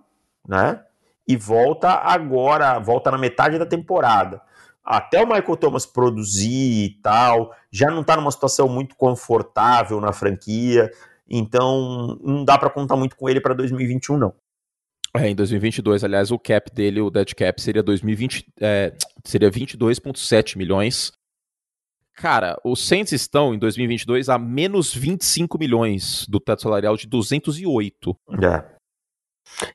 né? E volta agora, volta na metade da temporada. Até o Michael Thomas produzir e tal, já não está numa situação muito confortável na franquia, então não dá para contar muito com ele para 2021 não. É, em 2022, aliás, o cap dele, o dead cap, seria 2020, é, seria 22,7 milhões. Cara, os Saints estão em 2022 a menos 25 milhões do teto salarial de 208. É.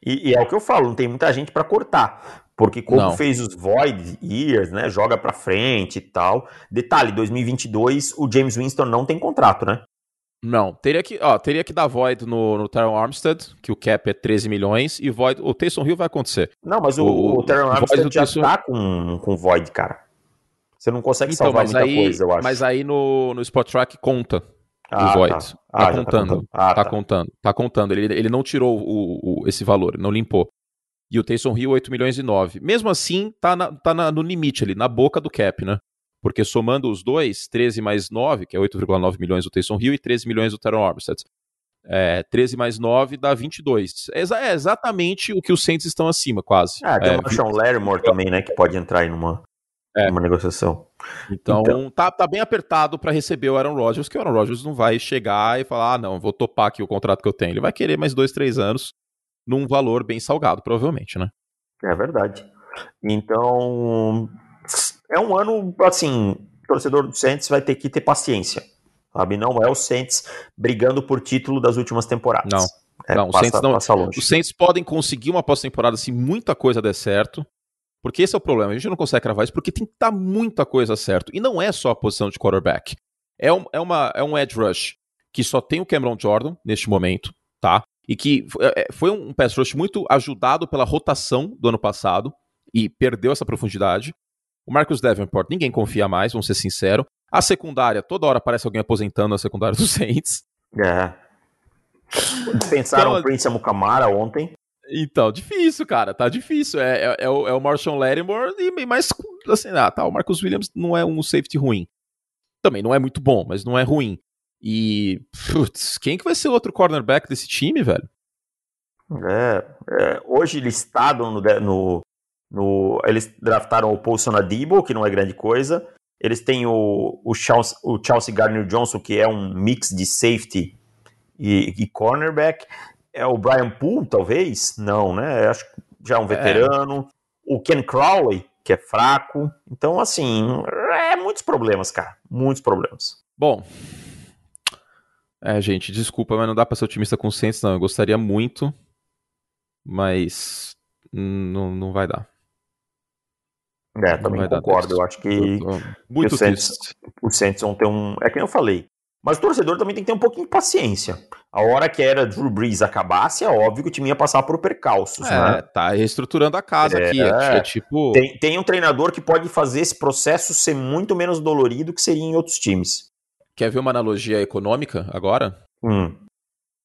E, e é o que eu falo, não tem muita gente para cortar. Porque como não. fez os Void Years, né, joga para frente e tal. Detalhe, 2022 o James Winston não tem contrato, né? Não, teria que, ó, teria que dar void no, no Terron Armstead, que o cap é 13 milhões, e void. O Taysom Hill vai acontecer. Não, mas o, o, o Terron Armstead já Taysom... tá com, com void, cara. Você não consegue então, salvar muita aí, coisa, eu acho. Mas aí no, no Spot Track conta ah, o void. Tá, ah, tá contando. Tá, ah, tá, tá, contando. Tá contando. Ele, ele não tirou o, o, esse valor, não limpou. E o Taysom Hill, 8 milhões e 9. Mesmo assim, tá, na, tá na, no limite ali, na boca do cap, né? Porque somando os dois, 13 mais 9, que é 8,9 milhões do Taysom Hill, e 13 milhões do Teron Armstead. É, 13 mais 9 dá 22. É, é exatamente o que os Saints estão acima, quase. Ah, tem é, o Marshawn Lattimore também, né, que pode entrar aí numa, é. numa negociação. Então, então, Tá, tá bem apertado para receber o Aaron Rodgers, que o Aaron Rodgers não vai chegar e falar, ah, não, vou topar aqui o contrato que eu tenho. Ele vai querer mais dois, três anos num valor bem salgado, provavelmente, né? É verdade. Então, é um ano, assim, o torcedor do Saints vai ter que ter paciência. Sabe? Não é o Saints brigando por título das últimas temporadas. Não. É, não, passa, Saints não. Os Saints podem conseguir uma pós-temporada se muita coisa der certo. Porque esse é o problema. A gente não consegue cravar isso porque tem que estar muita coisa certo. E não é só a posição de quarterback. É um, é uma, é um edge rush que só tem o Cameron Jordan neste momento, tá? e que é, é, foi um pass rush muito ajudado pela rotação do ano passado e perdeu essa profundidade. O Marcus Davenport, ninguém confia mais, vamos ser sinceros. A secundária, toda hora aparece alguém aposentando a secundária dos Saints. É. Dispensaram então, o Prince Amukamara ontem. Então, difícil, cara, tá difícil. É, é, é o, é o Marshall Lattimore, e, mas assim, ah, tá, o Marcus Williams não é um safety ruim. Também não é muito bom, mas não é ruim. E, putz, quem que vai ser o outro cornerback desse time, velho? É, é hoje listado no, no, no, Eles draftaram o Paulson Adibo, que não é grande coisa. Eles têm o, o, Chelsea, o Chelsea Gardner Johnson, que é um mix de safety e, e cornerback. É o Brian Poole, talvez? Não, né? Acho que já é um é. veterano. É. O Ken Crowley, que é fraco. Então, assim, é muitos problemas, cara. Muitos problemas. Bom. É, gente, desculpa, mas não dá pra ser otimista com o Saints, não. Eu gostaria muito, mas não, não vai dar. É, também concordo. Eu acho que, muito que o, Saints, o Saints vão ter um. É que eu falei. Mas o torcedor também tem que ter um pouquinho de paciência. A hora que era Drew Brees acabasse, é óbvio que o time ia passar por percalços, é, né? tá reestruturando a casa é, aqui. É, é tipo... Tem, tem um treinador que pode fazer esse processo ser muito menos dolorido que seria em outros times. Quer ver uma analogia econômica agora? Hum.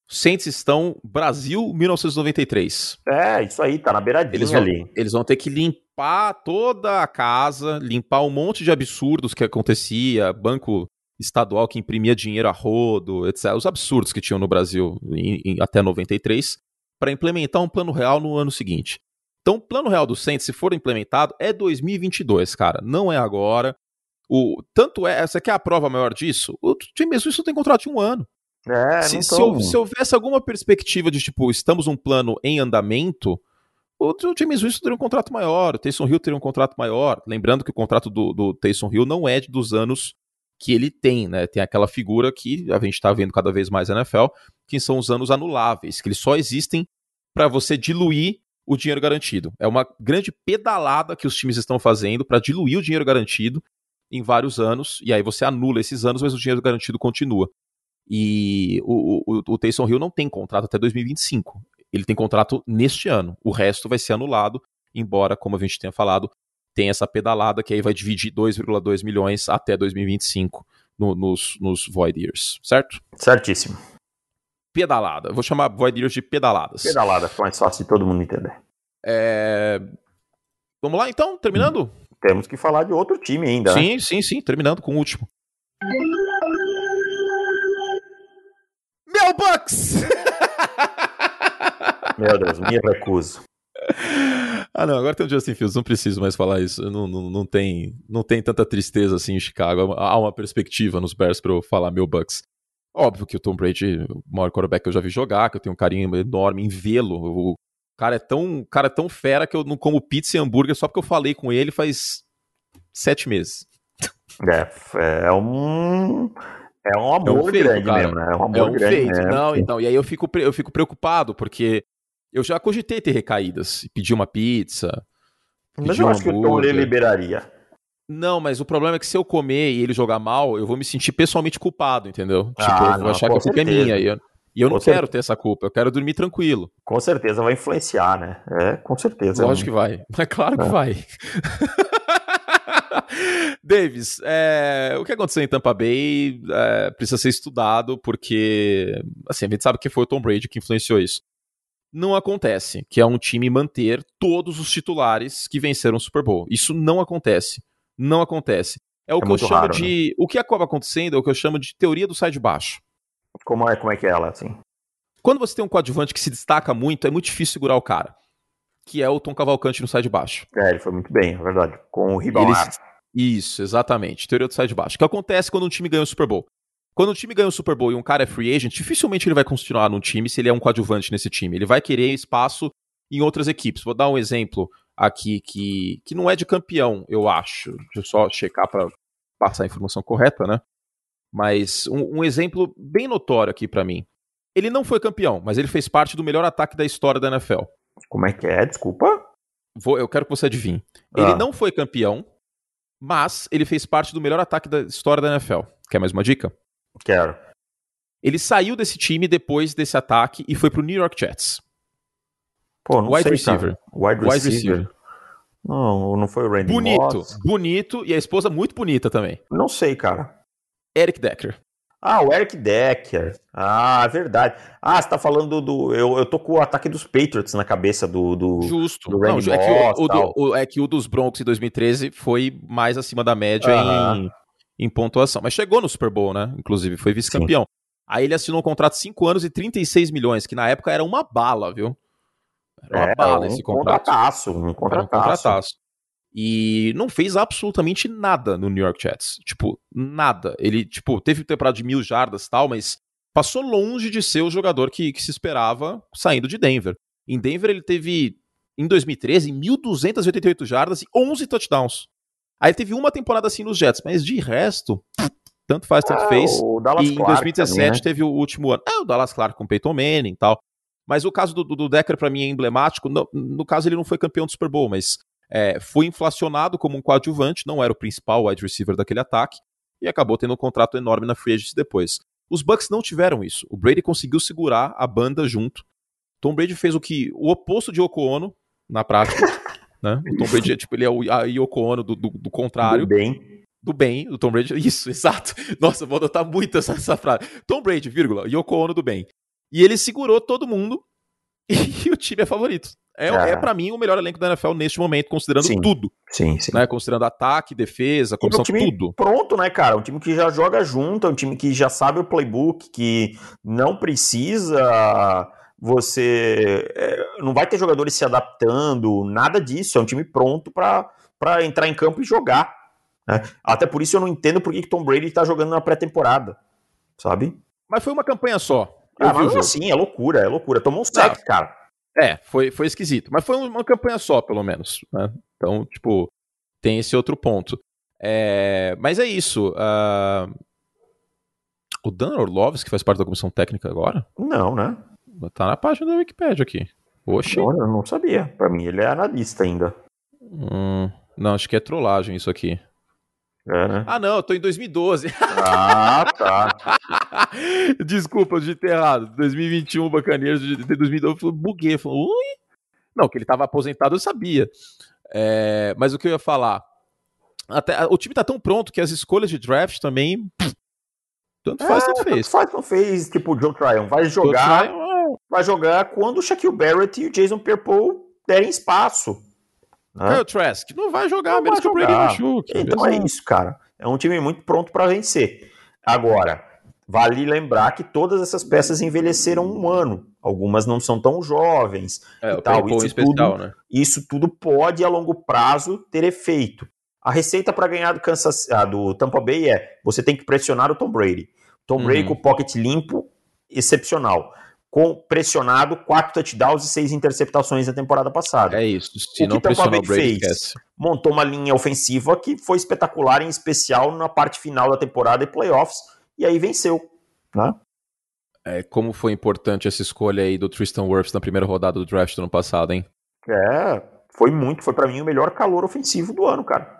Saints estão Brasil 1993. É, isso aí, tá na beiradinha eles vão, ali. Eles vão ter que limpar toda a casa, limpar um monte de absurdos que acontecia, banco estadual que imprimia dinheiro a rodo, etc. Os absurdos que tinham no Brasil em, em, até 93, para implementar um plano real no ano seguinte. Então, o plano real do Saints, se for implementado, é 2022, cara. Não é agora. O, tanto é, essa aqui é a prova maior disso. O time isso tem contrato de um ano. É, se, se, se, houvesse alguma perspectiva de, tipo, estamos um plano em andamento, o, o James Winston teria um contrato maior, o Taysom Hill teria um contrato maior. Lembrando que o contrato do, do Taysom Hill não é de, dos anos que ele tem, né? Tem aquela figura que a gente está vendo cada vez mais na NFL, que são os anos anuláveis, que eles só existem para você diluir o dinheiro garantido. É uma grande pedalada que os times estão fazendo para diluir o dinheiro garantido em vários anos, e aí você anula esses anos, mas o dinheiro garantido continua. E o, o, o Taysom Hill não tem contrato até 2025. Ele tem contrato neste ano. O resto vai ser anulado, embora, como a gente tenha falado, tem essa pedalada que aí vai dividir 2,2 milhões até 2025 no, nos, nos Void Years, certo? Certíssimo. Pedalada. vou chamar Void Years de pedaladas. Pedalada, fica mais fácil de todo mundo entender. É... Vamos lá então, terminando? Temos que falar de outro time ainda. Sim, né? sim, sim, terminando com o último. Meu Bucks! Meu Deus, me recuso. *laughs* Ah, não, agora tem o Justin Fields, não preciso mais falar isso. Não, não, não, tem, não tem tanta tristeza assim em Chicago. Há uma perspectiva nos Bears para eu falar meu Bucks. Óbvio que o Tom Brady, o maior quarterback que eu já vi jogar, que eu tenho um carinho enorme em vê-lo. O cara é tão, cara é tão fera que eu não como pizza e hambúrguer só porque eu falei com ele faz sete meses. É, é um. É um amor é um feito, grande cara. mesmo, né? É um amor é um grande. Feito. Não, então, e aí eu fico, eu fico preocupado, porque eu já cogitei ter recaídas, pedir uma pizza. Mas eu acho que o Tom liberaria. Não, mas o problema é que se eu comer e ele jogar mal, eu vou me sentir pessoalmente culpado, entendeu? Ah, tipo, eu vou não, achar que a culpa é minha. E eu, e eu não quero certeza. ter essa culpa, eu quero dormir tranquilo. Com certeza vai influenciar, né? É, com certeza. Lógico que vai. *laughs* É claro que é. vai. *laughs* Davis, é, o que aconteceu em Tampa Bay é, precisa ser estudado, porque assim, a gente sabe que foi o Tom Brady que influenciou isso não acontece, que é um time manter todos os titulares que venceram o Super Bowl. Isso não acontece. Não acontece. É o é que eu chamo raro, de. Né? O que acaba acontecendo é o que eu chamo de teoria do sai de baixo. Como é, como é que é ela, assim? Quando você tem um coadjuvante que se destaca muito, é muito difícil segurar o cara. Que é o Tom Cavalcante no sai de baixo. É, ele foi muito bem, é verdade. Com o Ribamar. Ele... Isso, exatamente. Teoria do sai de baixo. O que acontece quando um time ganha o Super Bowl? Quando o time ganha o Super Bowl e um cara é free agent, dificilmente ele vai continuar num time se ele é um coadjuvante nesse time. Ele vai querer espaço em outras equipes. Vou dar um exemplo aqui que, que não é de campeão, eu acho. Deixa eu só checar para passar a informação correta, né? Mas um, um exemplo bem notório aqui para mim. Ele não foi campeão, mas ele fez parte do melhor ataque da história da NFL. Como é que é? Desculpa. Vou, eu quero que você adivinhe. Ah. Ele não foi campeão, mas ele fez parte do melhor ataque da história da NFL. Quer mais uma dica? Quero. Ele saiu desse time depois desse ataque e foi pro New York Jets. Pô, não Wide sei, receiver. cara. Wide receiver. Wide receiver. Não, não foi o Randy Bonito, Moss. bonito e a esposa muito bonita também. Não sei, cara. Eric Decker. Ah, o Eric Decker. Ah, é verdade. Ah, você tá falando do. Eu, eu tô com o ataque dos Patriots na cabeça do. do... Justo. do Não, Randy é, que Moss, o, o do- o- é que o dos Broncos em 2013 foi mais acima da média Aham. em, em pontuação. Mas chegou no Super Bowl, né? Inclusive, foi vice-campeão. Aí ele assinou um contrato de 5 anos e 36 milhões, que na época era uma bala, viu? Era uma É, bala um esse contrato. contrataço. Um Era um contrataço. contrataço. E não fez absolutamente nada no New York Jets. Tipo, nada. Ele, tipo, teve temporada de mil jardas e tal, mas passou longe de ser o jogador que, que se esperava saindo de Denver. Em Denver ele teve, em 2013, 1.288 jardas e 11 touchdowns. Aí teve uma temporada assim nos Jets, mas de resto, tanto faz, tanto Ah, fez. O Dallas E em Clark 2017 também, né? teve o último ano. É, o Dallas Clark com o Peyton Manning e tal. Mas o caso do, do- Decker, pra mim, é emblemático. No, no caso, ele não foi campeão do Super Bowl, mas é, foi inflacionado como um coadjuvante, não era o principal wide receiver daquele ataque, e acabou tendo um contrato enorme na free agency depois. Os Bucks não tiveram isso. O Brady conseguiu segurar a banda junto. Tom Brady fez o que o oposto de Yoko Ono, na prática. *laughs* né? O Tom Brady é tipo, ele é o, a Yoko Ono do, do, do contrário Tudo bem. do bem, o Tom Brady. *laughs* Isso, exato. Nossa, vou adotar muito essa, essa frase. Tom Brady, vírgula, Yoko Ono do bem. E ele segurou todo mundo *laughs* e o time é favorito. É, É. é para mim o melhor elenco da NFL neste momento, considerando Sim. tudo, Sim, sim. né? Considerando ataque, defesa, comissão, um time tudo. pronto, né, cara? Um time que já joga junto, é um time que já sabe o playbook, que não precisa você. é, não vai ter jogadores se adaptando, nada disso. É um time pronto pra pra entrar em campo e jogar. né? Até por isso eu não entendo por que que Tom Brady tá jogando na pré-temporada, sabe? Mas foi uma campanha só. Ah, mas assim, é loucura, é loucura. Tomou um sec, cara. É, foi, foi esquisito. Mas foi uma campanha só, pelo menos. né? Então, tipo, tem esse outro ponto. É, mas é isso. ah, O Dan Orlovski faz parte da comissão técnica agora? Não, né? Tá na página da Wikipedia aqui. Oxi. Eu não sabia. Pra mim, ele é analista ainda. Hum, não, acho que é trollagem isso aqui. É, né? Ah, não, eu tô em 2012. Ah, tá. *laughs* Desculpa, eu digitei errado. 2021, Buccaneers, de de 2012, eu buguei. Falei, ui? Não, que ele tava aposentado, eu sabia. É, mas o que eu ia falar? Até, o time tá tão pronto que as escolhas de draft também. pff, Tanto faz, É, tanto fez. Faz, não fez, tipo, o Joe Tryon. Vai jogar, trying- vai jogar quando o Shaquille Barrett e o Jason Pierre-Paul derem espaço. né? Kyle Trask não vai jogar, Não menos vai que o Brady jogar. machuque. Então é Exato. isso, cara. É um time muito pronto para vencer. Agora, vale lembrar que todas essas peças envelheceram um ano. Algumas não são tão jovens. É, e o tal, isso especial, tudo- né? Isso tudo pode, a longo prazo, ter efeito. A receita para ganhar do, Kansas, ah, do Tampa Bay é você tem que pressionar o Tom Brady. Tom Brady Uhum. com o pocket limpo, excepcional. Com pressionado, quatro touchdowns e seis interceptações na temporada passada. É isso. Se O que não Tampa pressionar Bay o fez? esquece. Montou uma linha ofensiva que foi espetacular, em especial na parte final da temporada e playoffs, e aí venceu. Né? É, como foi importante essa escolha aí do Tristan Wirfs na primeira rodada do draft do ano passado, hein? É, foi muito, foi para mim o melhor calor ofensivo do ano, cara.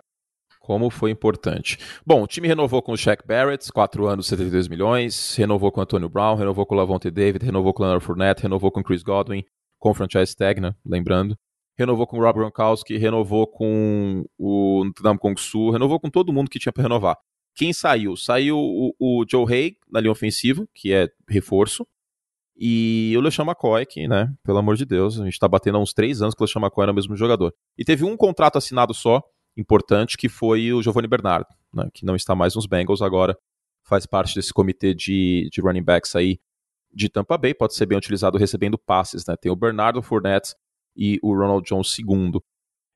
Como foi importante. Bom, o time renovou com o Shaq Barrett, 4 anos, 72 milhões, renovou com o Antonio Brown, renovou com o Lavonte David, renovou com o Leonard Fournette, renovou com o Chris Godwin, com o franchise tag, né, lembrando. Renovou com o Rob Gronkowski, renovou com o Nam Kong Su, renovou com todo mundo que tinha para renovar. Quem saiu? Saiu o, o Joe Hay na linha ofensiva, que é reforço, e o LeSean McCoy, que, né, pelo amor de Deus, a gente tá batendo há uns 3 anos que o LeSean McCoy era o mesmo jogador. E teve um contrato assinado só, importante, que foi o Giovanni Bernardo, né, que não está mais nos Bengals agora, faz parte desse comitê de, de running backs aí de Tampa Bay, pode ser bem utilizado recebendo passes, né? Tem o Bernardo Fournette e o Ronald Jones II.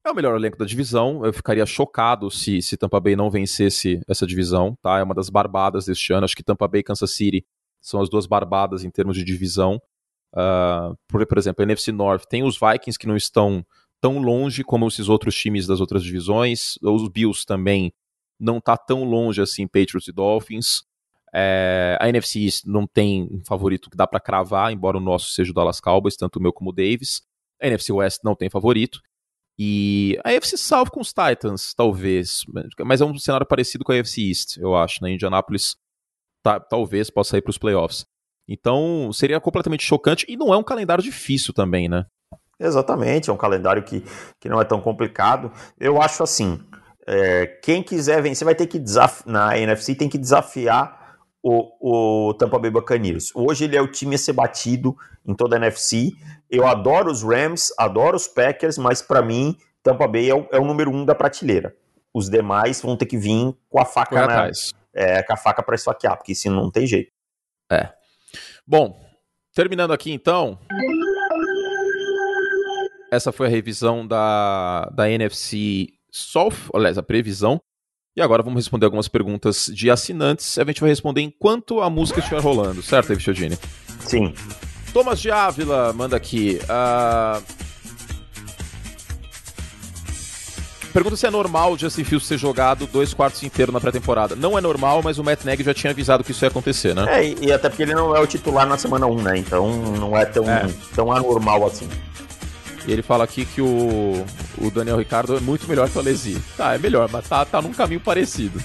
É o melhor elenco da divisão, eu ficaria chocado se, se Tampa Bay não vencesse essa divisão, tá? É uma das barbadas deste ano, acho que Tampa Bay e Kansas City são as duas barbadas em termos de divisão. Uh, por, por exemplo, a NFC North tem os Vikings que não estão tão longe como esses outros times das outras divisões. Os Bills também não tá tão longe assim, Patriots e Dolphins. É, a NFC East não tem um favorito que dá para cravar, embora o nosso seja o Dallas Cowboys, tanto o meu como o Davis. A NFC West não tem favorito. E a NFC South com os Titans, talvez. Mas é um cenário parecido com a NFC East, eu acho. Né? Indianapolis tá, talvez possa ir para os playoffs. Então seria completamente chocante e não é um calendário difícil também, né? Exatamente, é um calendário que, que não é tão complicado. Eu acho assim, é, quem quiser vencer vai ter que desafiar, na NFC tem que desafiar o, o Tampa Bay Buccaneers. Hoje ele é o time a ser batido em toda a NFC. Eu adoro os Rams, adoro os Packers, mas para mim Tampa Bay é o, é o, número um da prateleira. Os demais vão ter que vir com a faca na, é, com a faca para esfaquear, porque senão não tem jeito. É. Bom, terminando aqui então. Essa foi a revisão da, da NFC South, aliás, a previsão. E agora vamos responder algumas perguntas de assinantes. A gente vai responder enquanto a música estiver rolando, certo, David Chiodini? Sim. Thomas de Ávila manda aqui. Uh... Pergunta se é normal o Justin Fields ser jogado dois quartos inteiros na pré-temporada. Não é normal, mas o Matt Nagy já tinha avisado que isso ia acontecer, né? É, e até porque ele não é o titular na semana 1, né? Então não é tão, é. tão anormal assim. E ele fala aqui que o, o Daniel Ricardo é muito melhor que o Alesi. Tá, é melhor, mas tá, tá num caminho parecido.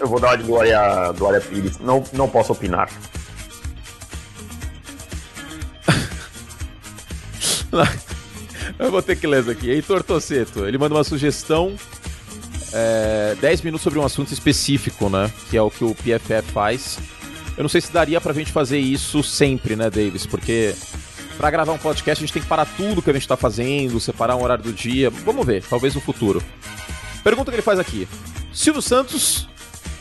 Eu vou dar uma de Glória, Glória Pires. Não, não posso opinar. *laughs* Eu vou ter que ler isso aqui. Heitor Toceto, ele manda uma sugestão. É, 10 minutos sobre um assunto específico, né? Que é o que o PFF faz. Eu não sei se daria pra gente fazer isso sempre, né, Davis? Porque para gravar um podcast a gente tem que parar tudo que a gente tá fazendo, separar um horário do dia. Vamos ver, talvez no futuro. Pergunta que ele faz aqui. Silvio Santos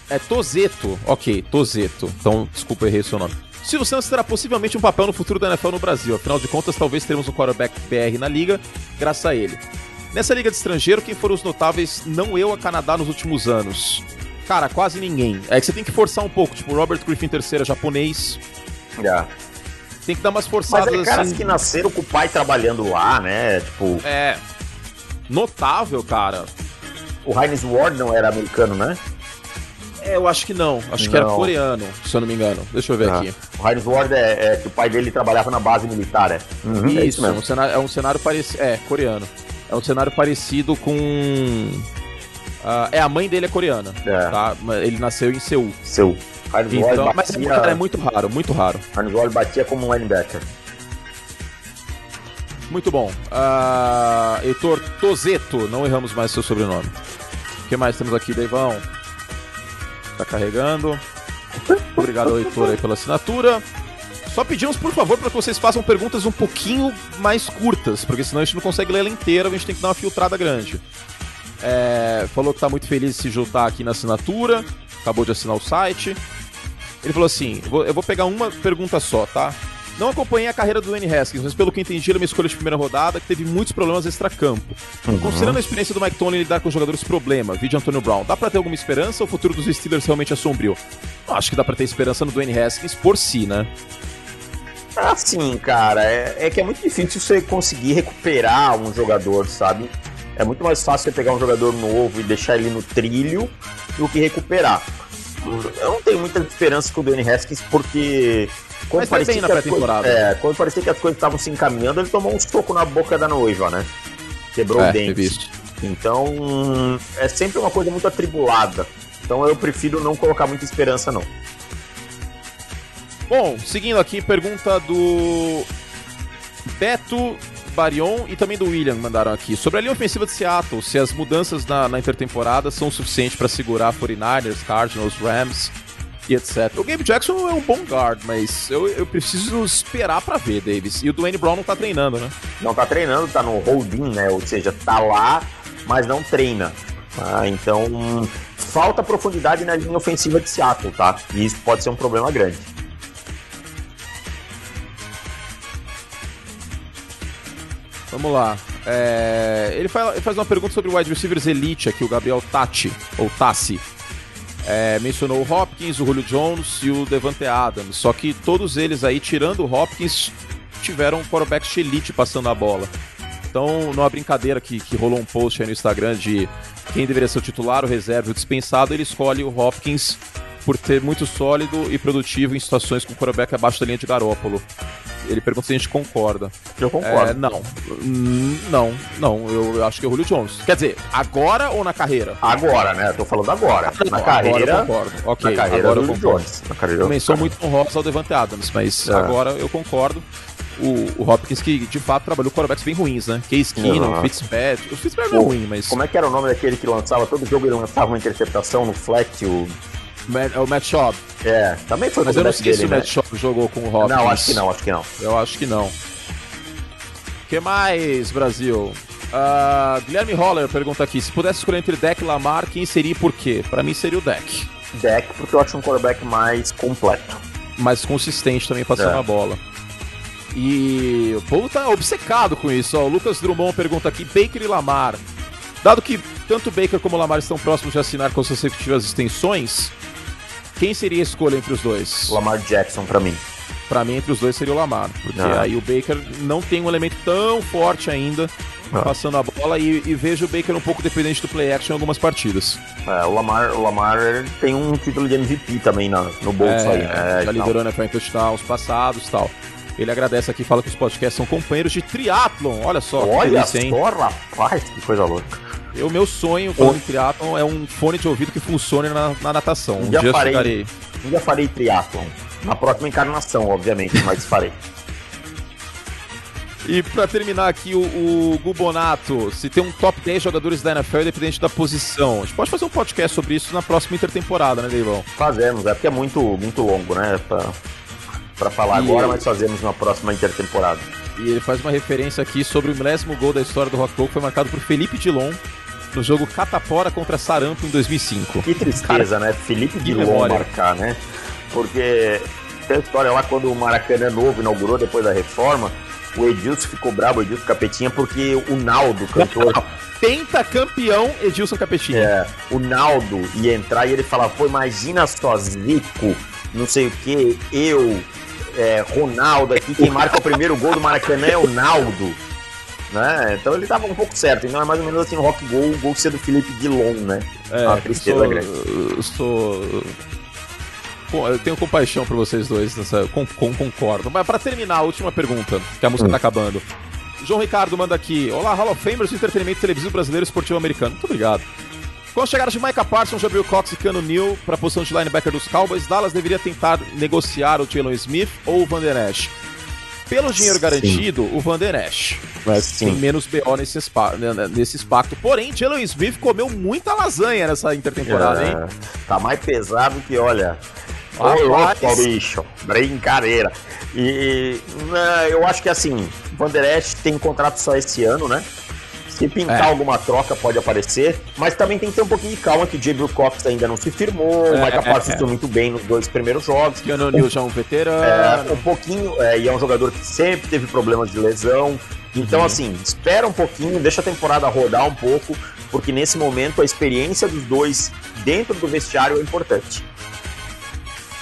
é Tozeto. Ok, Tozeto. Então, desculpa, errei o seu nome. Silvio Santos terá possivelmente um papel no futuro da NFL no Brasil. Afinal de contas, talvez teremos um quarterback BR na liga, graças a ele. Nessa liga de estrangeiro, quem foram os notáveis não eu a Canadá nos últimos anos? Cara, quase ninguém. É que você tem que forçar um pouco, tipo, Robert Griffin III é japonês. Yeah. Tem que dar umas forçadas Mas é caras assim. que nasceram com o pai trabalhando lá, né? Tipo. É. Notável, cara. O Heinz Ward não era americano, né? É, eu acho que não. Acho não. que era coreano, se eu não me engano. Deixa eu ver ah. aqui. O Heinz Ward é, é, que o pai dele trabalhava na base militar, é? Uhum, isso, é isso mesmo. Um cenário, é um cenário parecido. É, coreano. É um cenário parecido com. Uh, é, a mãe dele é coreana. É. Tá? Ele nasceu em Seul. Seul. Então, mas é batia... é muito raro, muito raro. Arnold batia como um linebacker. Muito bom. Uh, Heitor Tozeto, não erramos mais seu sobrenome. O que mais temos aqui, Deivão? Tá carregando. Obrigado, Heitor, aí pela assinatura. Só pedimos, por favor, para que vocês façam perguntas um pouquinho mais curtas, porque senão a gente não consegue ler ela inteira, a gente tem que dar uma filtrada grande. É, falou que tá muito feliz de se juntar aqui na assinatura, acabou de assinar o site. Ele falou assim: eu vou pegar uma pergunta só, tá? Não acompanhei a carreira do Dwayne Haskins, mas pelo que entendi, ele é uma escolha de primeira rodada que teve muitos problemas extra-campo. Uhum. Considerando a experiência do Mike Tony lidar com jogadores problema, vídeo Antonio Brown, dá pra ter alguma esperança ou o futuro dos Steelers realmente é sombrio? Não, acho que dá pra ter esperança no Dwayne Haskins por si, né? Assim, cara, é, é que é muito difícil você conseguir recuperar um jogador, sabe? É muito mais fácil você pegar um jogador novo e deixar ele no trilho do que recuperar eu não tenho muita esperança com o Dwayne Haskins, porque quando parecia, que as coisas, é, quando parecia que as coisas estavam se encaminhando, ele tomou um soco na boca da noiva, né? Quebrou é, o dente. Então, é sempre uma coisa muito atribulada. Então eu prefiro não colocar muita esperança, não. Bom, seguindo aqui, pergunta do Beto Barion e também do William mandaram aqui. Sobre a linha ofensiva de Seattle, se as mudanças na, na intertemporada são suficientes para segurar 49ers, Cardinals, Rams e etc. O Gabe Jackson é um bom guard, mas eu, eu preciso esperar para ver, Davis. E o Dwayne Brown não tá treinando, né? Não tá treinando, tá no holding, né? Ou seja, tá lá, mas não treina. Ah, então, falta profundidade na linha ofensiva de Seattle, tá? E isso pode ser um problema grande. Vamos lá. É, ele, faz, ele, faz, uma pergunta sobre o wide receivers elite aqui, o Gabriel Tati, ou Tassi. É, mencionou o Hopkins, o Julio Jones e o Devante Adams. Só que todos eles aí, tirando o Hopkins, tiveram quarterbacks elite passando a bola. Então, numa brincadeira que, que rolou um post aí no Instagram de quem deveria ser o titular, o reserva o dispensado, ele escolhe o Hopkins por ter muito sólido e produtivo em situações com quarterback abaixo da linha de Garópolo. Ele pergunta se a gente concorda. Eu concordo. É, não. Não, não. Eu, acho que é o Julio Jones. Quer dizer, agora ou na carreira? Agora, né? Eu tô falando agora. Na Agora eu carreira. concordo. Ok, Na carreira agora eu do concordo. Jones. Na carreira Também sou muito honrosa ao Devante Adams, mas É. agora eu concordo. O, o Hopkins que de fato trabalhou com quarterbacks bem ruins, né? Case Keenum, Exato. Fitzpatrick. O Fitzpatrick é ruim, mas Como é que era o nome daquele que lançava todo jogo ele lançava uma interceptação no flat? O... É o Matt Schaub. É, também foi Mas eu não esqueci dele, o né? Matt Schaub jogou com o Hopkins. Não, acho que não, acho que não. Eu acho que não. O que mais, Brasil? Ah, Guilherme Holler pergunta aqui: se pudesse escolher entre Deck e Lamar, quem seria e por quê? Pra mim seria o Deck. Deck, porque eu acho um quarterback mais completo. mais consistente também passando É. a bola. E o povo tá obcecado com isso. Ó. O Lucas Drummond pergunta aqui: Baker e Lamar. Dado que tanto Baker como Lamar estão próximos de assinar com suas respectivas extensões, quem seria a escolha entre os dois? Lamar Jackson pra mim. Pra mim, entre os dois seria o Lamar. Porque Ah. aí o Baker não tem um elemento tão forte ainda Ah. passando a bola e, e vejo o Baker um pouco dependente do play action em algumas partidas. É, o Lamar, o Lamar tem um título de MVP também na, no bolso aí, né? já e tal. liderou na NFL em touchdowns passados e tal. Ele agradece aqui, fala que os podcasts são companheiros de triatlon. Olha só, que Olha delícia, hein? só, rapaz, que coisa louca. O meu sonho falando em triatlon é um fone de ouvido que funcione na, na natação. Um Já dia eu farei. chegarei. Um dia farei triatlon. Na próxima encarnação, obviamente, mas farei. E pra terminar aqui, o, o Gubonato, se tem um top 10 jogadores da NFL, independente da posição. A gente pode fazer um podcast sobre isso na próxima intertemporada, né, Deivão? Fazemos, é porque é muito, muito longo, né? Pra, pra falar E- agora, mas fazemos na próxima intertemporada. E ele faz uma referência aqui sobre o milésimo gol da história do Rock Bowl, que foi marcado por Felipe Dilon no jogo Catapora contra Sarampo em 2005. Que tristeza, né? Felipe Dilon memória. marcar, né? Porque tem a história lá quando o Maracanã novo inaugurou depois da reforma, o Edilson ficou bravo, o Edilson Capetinha, porque o Naldo, cantor, Pentacampeão Edilson Capetinha. é, o Naldo ia entrar e ele falava, pô, imagina só Zico, não sei o que, eu, é, Ronaldo aqui, quem marca o primeiro gol do Maracanã é o Naldo. Né? Então ele tava um pouco certo, então é mais ou menos assim, o rock gol, o gol ser do Felipe Dilon, né? É, Uma tristeza sou, grande. eu sou. Eu tenho compaixão por vocês dois, nessa, com, com- concordo. Mas pra terminar, a última pergunta, que a música Hum. tá acabando. João Ricardo manda aqui: Olá, Hall of Famers do entretenimento televisivo brasileiro esportivo americano. Muito obrigado. Com a chegada de Micah Parsons, Jabril Cox e Cano Neal para a posição de linebacker dos Cowboys, Dallas deveria tentar negociar o Jalen Smith ou o Van Der Esch. Pelo dinheiro Sim. garantido, o Van Der Esch. Mas Tem sim, menos BO nesse, espa né, né, nesse pacto. Porém, Jalen Smith comeu muita lasanha nessa intertemporada, hein? é, tá mais pesado que, olha, Ô, bicho. Brincadeira. E né, eu acho que assim, Van Der Esch tem contrato só esse ano, né? Se pintar É. alguma troca, pode aparecer. Mas também tem que ter um pouquinho de calma, que o Jabril Cox ainda não se firmou. o É, Micah é, Parsons é. foi muito bem nos dois primeiros jogos. Keanu já é um veterano. É, um pouquinho, é, e é um jogador que sempre teve problemas de lesão. Então, Uhum. assim, espera um pouquinho, deixa a temporada rodar um pouco, porque nesse momento a experiência dos dois dentro do vestiário é importante.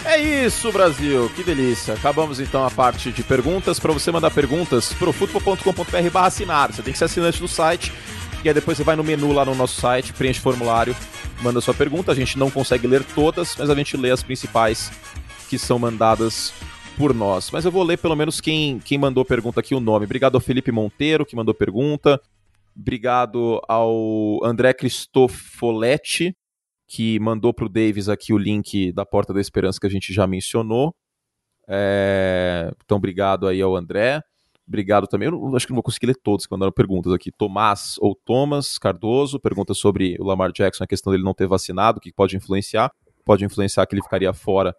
É isso, Brasil. Que delícia. Acabamos então a parte de perguntas. Para você mandar perguntas, profutbol.com.br barra assinar. Você tem que ser assinante do site. E aí depois você vai no menu lá no nosso site, preenche o formulário, manda sua pergunta. A gente não consegue ler todas, mas a gente lê as principais que são mandadas por nós. Mas eu vou ler pelo menos quem, quem mandou pergunta aqui, o nome. Obrigado ao Felipe Monteiro, que mandou pergunta. Obrigado ao André Cristofoletti, que mandou para o Davis aqui o link da Porta da Esperança que a gente já mencionou. É, Então, obrigado aí ao André. Obrigado também. Eu acho que não vou conseguir ler todos que mandaram perguntas aqui. Tomás ou Thomas Cardoso pergunta sobre o Lamar Jackson, a questão dele não ter vacinado, o que pode influenciar. Pode influenciar que ele ficaria fora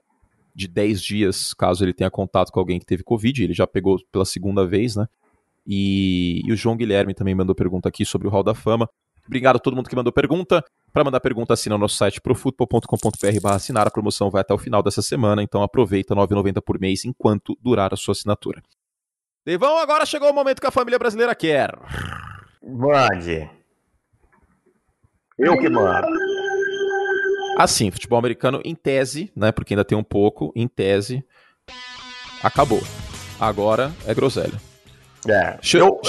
de 10 dias caso ele tenha contato com alguém que teve Covid. Ele já pegou pela segunda vez, né? E, e o João Guilherme também mandou pergunta aqui sobre o Hall da Fama. Obrigado a todo mundo que mandou pergunta. Para mandar pergunta, assina o nosso site profutbol.com.br assinar. A promoção vai até o final dessa semana, então aproveita, R$ 9,90 por mês, enquanto durar a sua assinatura. Deivão, agora chegou o momento que a família brasileira quer. Mande. Eu que mando. Assim, futebol americano, em tese, né, porque ainda tem um pouco, em tese, acabou. Agora é groselha. É. Cho- eu-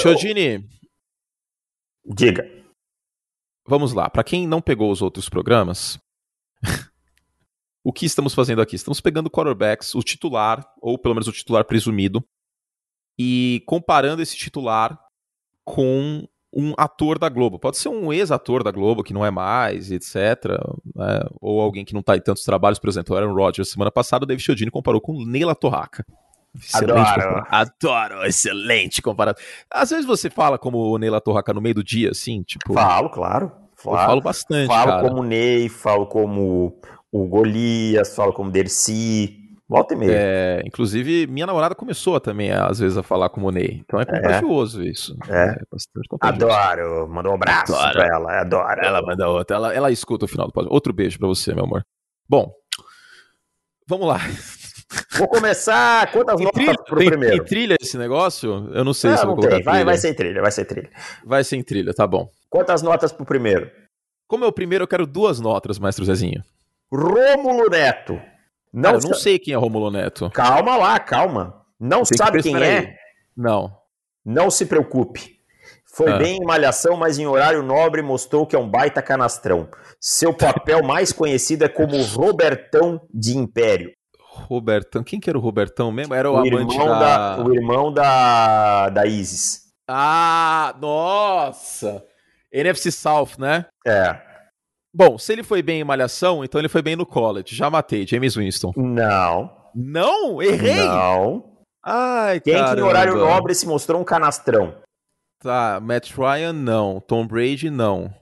Diga. Vamos lá. Para quem não pegou os outros programas, *laughs* o que estamos fazendo aqui? Estamos pegando quarterbacks, o titular, ou pelo menos o titular presumido, e comparando esse titular com um ator da Globo. Pode ser um ex-ator da Globo, que não é mais, etc. Né? Ou alguém que não está em tantos trabalhos, por exemplo, Aaron Rodgers. Semana passada, o David Chiodini comparou com Neila Torraca. Excelente Adoro. Adoro, excelente comparado. Às vezes você fala como o Neila Torraca no meio do dia, assim, tipo... Falo, claro. Falo, eu falo bastante, Falo cara. como Ney, falo como o Golias, falo como Dercy, Volta e meia. É, inclusive, minha namorada começou também, às vezes, a falar com o Ney. Então é contagioso é. isso. É. é bastante contagioso. Adoro. Mandou um abraço adoro. pra ela. Adoro. Ela manda outra. Ela, ela escuta o final do podcast. Outro beijo pra você, meu amor. Bom, vamos lá. Vou começar. Quantas tem notas trilha, pro tem, primeiro? Tem trilha esse negócio? Eu não sei não, se não vou colocar vai, vai sem trilha, vai sem trilha. Vai sem trilha, tá bom. Quantas notas pro primeiro? Como é o primeiro, eu quero duas notas, Maestro Zezinho. Rômulo Neto. Não, Cara, eu não sei quem é Romulo Neto. Calma lá, calma. Não sabe que quem é? Aí. Não. Não se preocupe. Foi ah. bem em Malhação, mas em horário nobre mostrou que é um baita canastrão. Seu papel mais conhecido é como Robertão de Império. Robertão, quem que era o Robertão mesmo? Era o, o amante irmão da... da... O irmão da, da Isis. Ah, nossa! NFC South, né? É. Bom, se ele foi bem em Malhação, então ele foi bem no college. Já matei, James Winston. Não. Não? Errei? Não. Ai, Quem caramba. que em horário nobre se mostrou um canastrão? Tá, Matt Ryan não. Tom Brady não.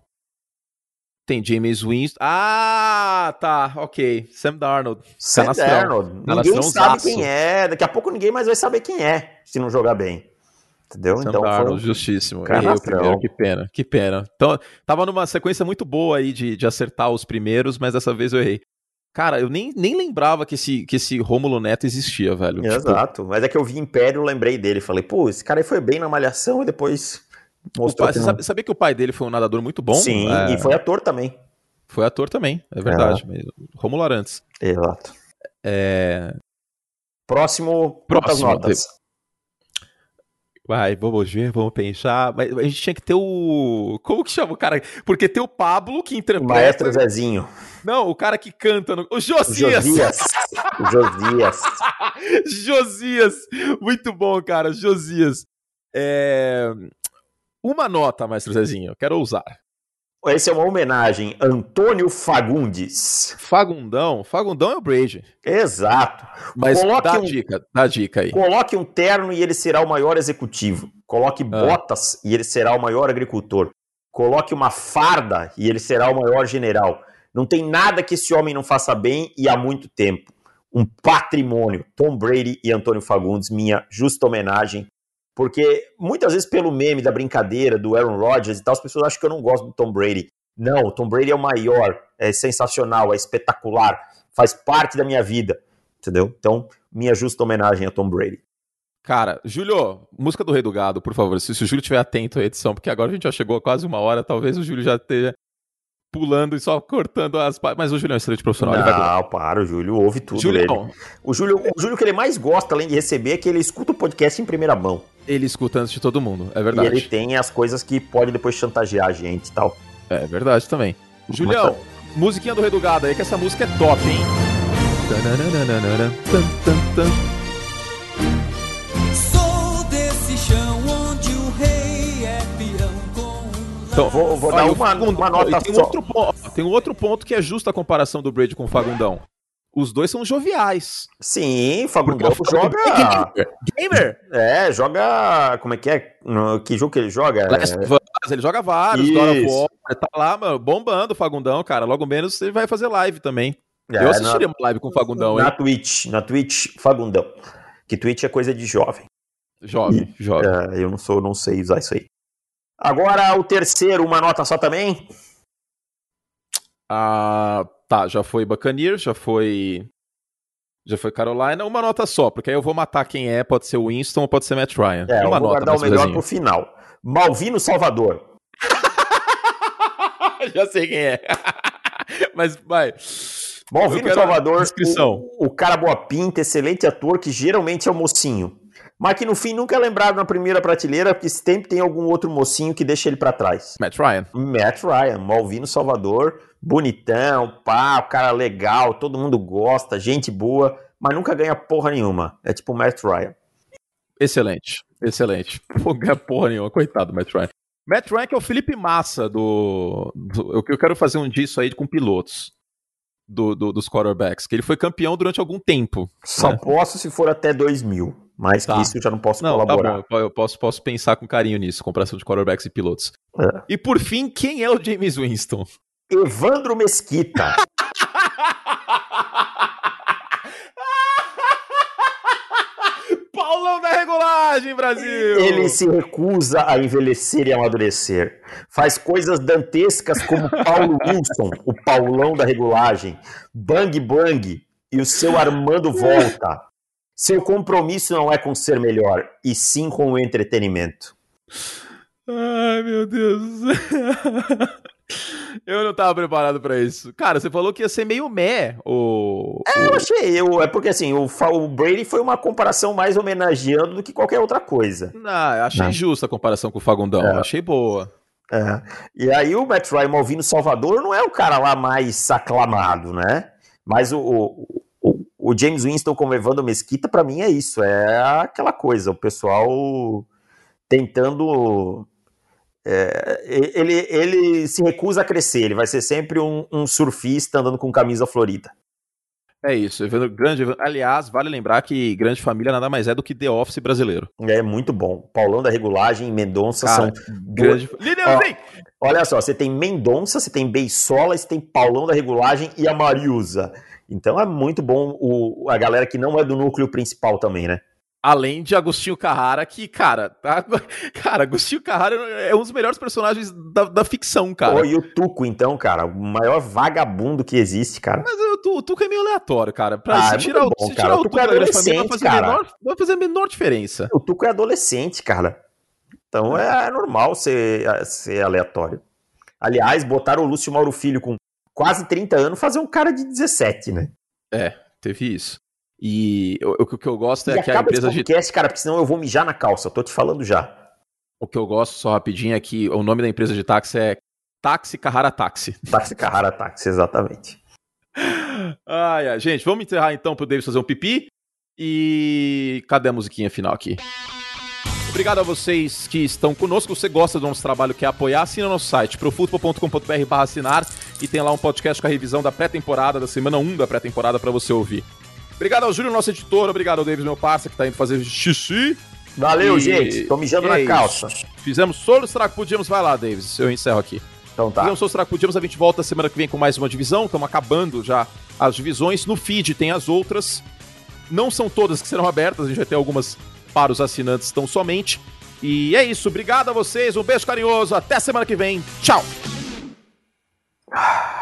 Tem James Winston. Ah, tá, ok. Sam Darnold. Sam Canastrão. Darnold. Ninguém Canastrão sabe zaço. quem é. Daqui a pouco ninguém mais vai saber quem é, se não jogar bem. Entendeu? Sam então Darnold, foi... justíssimo. Primeiro, que pena, que pena. Então, tava numa sequência muito boa aí de, de acertar os primeiros, mas dessa vez eu errei. Cara, eu nem, nem lembrava que esse, que esse Rômulo Neto existia, velho. Tipo, Exato, tipo... mas é que eu vi Império, lembrei dele. Falei, pô, esse cara aí foi bem na malhação e depois mostrou pai, que não... sabia que o pai dele foi um nadador muito bom? Sim, é... e foi ator também. Foi ator também, é verdade. É. Rômulo Arantes. Exato. É... Próximo, Próximo notas? Vai, vamos ver, vamos pensar. Mas a gente tinha que ter o. Como que chama o cara? Porque tem o Pablo que interpreta. O maestro Zezinho. Não, o cara que canta. No... O Josias. Josias. Josias. *laughs* Josias. Muito bom, cara. Josias. É... Uma nota, maestro Zezinho. Quero ousar. Essa é uma homenagem. Antônio Fagundes. Fagundão? Fagundão é o Brady. Exato. Mas coloque dá um, dica, dá dica aí. Coloque um terno e ele será o maior executivo. Coloque ah. botas e ele será o maior agricultor. Coloque uma farda e ele será o maior general. Não tem nada que esse homem não faça bem e há muito tempo. Um patrimônio. Tom Brady e Antônio Fagundes, minha justa homenagem porque muitas vezes, pelo meme da brincadeira do Aaron Rodgers e tal, as pessoas acham que eu não gosto do Tom Brady. Não, o Tom Brady é o maior, é sensacional, é espetacular, faz parte da minha vida. Entendeu? Então, minha justa homenagem a Tom Brady. Cara, Júlio, música do Rei do Gado, por favor. Se, se o Júlio estiver atento à edição, porque agora a gente já chegou a quase uma hora, talvez o Júlio já esteja pulando e só cortando as Mas o Júlio é um excelente profissional. Não, ele vai... para, o Júlio ouve tudo. Júlio, O Júlio, o Júlio que ele mais gosta, além de receber, é que ele escuta o podcast em primeira mão. Ele escuta antes de todo mundo, é verdade. E ele tem as coisas que pode depois chantagear a gente e tal. É verdade também. Julião, musiquinha do Redugado aí, que essa música é top, hein? Então, vou, vou dar uma, uma nota tem um, outro ponto, tem um outro ponto que é justo a comparação do Brady com o Fagundão. Os dois são joviais. Sim, Fagundão joga. É gamer. É, joga. Como é que é? Que jogo que ele joga? É... Ele joga vários, War, tá lá, mano, bombando o Fagundão, cara. Logo menos ele vai fazer live também. É, Eu assistiria na... uma live com o Fagundão, Na hein? Twitch, na Twitch, Fagundão. Que Twitch é coisa de jovem. Jovem, e, jovem. É, eu não sou, não sei usar isso aí. Agora o terceiro, uma nota só também? Ah, tá, já foi Buccaneers, já foi. Já foi Carolina, uma nota só, porque aí eu vou matar quem é, pode ser o Winston ou pode ser Matt Ryan. É, uma eu vou nota, guardar o melhor pro final. Malvino Salvador. *laughs* já sei quem é. *laughs* Mas vai. Malvino Salvador, o, o cara boa pinta, excelente ator, que geralmente é o mocinho mas que no fim nunca é lembrado na primeira prateleira, porque sempre tem algum outro mocinho que deixa ele para trás. Matt Ryan. Matt Ryan, Malvino Salvador, bonitão, pá, cara legal, todo mundo gosta, gente boa, mas nunca ganha porra nenhuma. É tipo o Matt Ryan. Excelente, excelente. Pô, porra nenhuma, coitado do Matt Ryan. Matt Ryan que é o Felipe Massa do, do. eu, eu quero fazer um disso aí com pilotos. Do, do, dos quarterbacks, que ele foi campeão durante algum tempo. Só né? posso se for até 2000. Mais tá. que isso eu já não posso não, tá colaborar. Tá bom, eu posso, posso pensar com carinho nisso, comparação de quarterbacks e pilotos. É. E por fim, quem é o James Winston? Evandro Mesquita. *laughs* Paulão da regulagem, Brasil! Ele se recusa a envelhecer e amadurecer. Faz coisas dantescas como Paulo Wilson, o Paulão da regulagem, Bang Bang e o seu Armando Volta. Seu compromisso não é com ser melhor, e sim com o entretenimento. Ai, meu Deus. *laughs* Eu não tava preparado para isso. Cara, você falou que ia ser meio meh o. É, eu achei. Eu, é porque assim, o, o Brady foi uma comparação mais homenageando do que qualquer outra coisa. Não, eu achei não. justa a comparação com o Fagundão. É. Achei boa. É. E aí o Matt Ryan Malvino Salvador não é o cara lá mais aclamado, né? Mas o, o, o, James Winston como Evandro Mesquita, para mim, é isso. É aquela coisa, o pessoal tentando é, ele, ele se recusa a crescer, ele vai ser sempre um, um surfista andando com camisa florida. É isso, grande. Aliás, vale lembrar que Grande Família nada mais é do que The Office brasileiro. É muito bom. Paulão da Regulagem e Mendonça Cara, são. Grande. Ó, olha só, você tem Mendonça, você tem Beisola, você tem Paulão da Regulagem e a Mariusa. Então é muito bom o, a galera que não é do núcleo principal também, né? Além de Agostinho Carrara, que, cara, tá... *laughs* cara, Agostinho Carrara é um dos melhores personagens da, da ficção, cara. Oh, e o Tuco, então, cara, o maior vagabundo que existe, cara. Mas o, o Tuco é meio aleatório, cara. Pra, ah, se, é tirar, bom, se tirar o, o Tuco é da grande família, vai fazer, vai fazer a menor diferença. O Tuco é adolescente, cara. Então é, é normal ser, ser aleatório. Aliás, botaram o Lúcio Mauro Filho com quase 30 anos fazer um cara de 17, né? É, teve isso. E o, o que eu gosto é e que a empresa esse podcast, de... cara, porque senão eu vou mijar na calça, eu tô te falando já. O que eu gosto, só rapidinho, é que o nome da empresa de táxi é Táxi Carrara Táxi. Táxi Carrara Táxi, exatamente. *laughs* ai, ai, gente, vamos encerrar então pro Davis fazer um pipi. E cadê a musiquinha final aqui? Obrigado a vocês que estão conosco. Se você gosta do nosso trabalho, quer apoiar, assina nosso site, profutbol.com.br barra assinar e tem lá um podcast com a revisão da pré-temporada, da semana 1 da pré-temporada para você ouvir. Obrigado ao Júlio, nosso editor. Obrigado ao Davis, meu parceiro, que tá indo fazer xixi. Valeu, e... gente. Tô mijando na calça. Fizemos solo, será que podíamos? Vai lá, Davis. Eu encerro aqui. Então tá. Fizemos solo, será que podíamos? A gente volta semana que vem com mais uma divisão. Estamos acabando já as divisões. No feed tem as outras. Não são todas que serão abertas. A gente vai ter algumas para os assinantes tão somente. E é isso, obrigado a vocês, um beijo carinhoso, até semana que vem, tchau! Ah.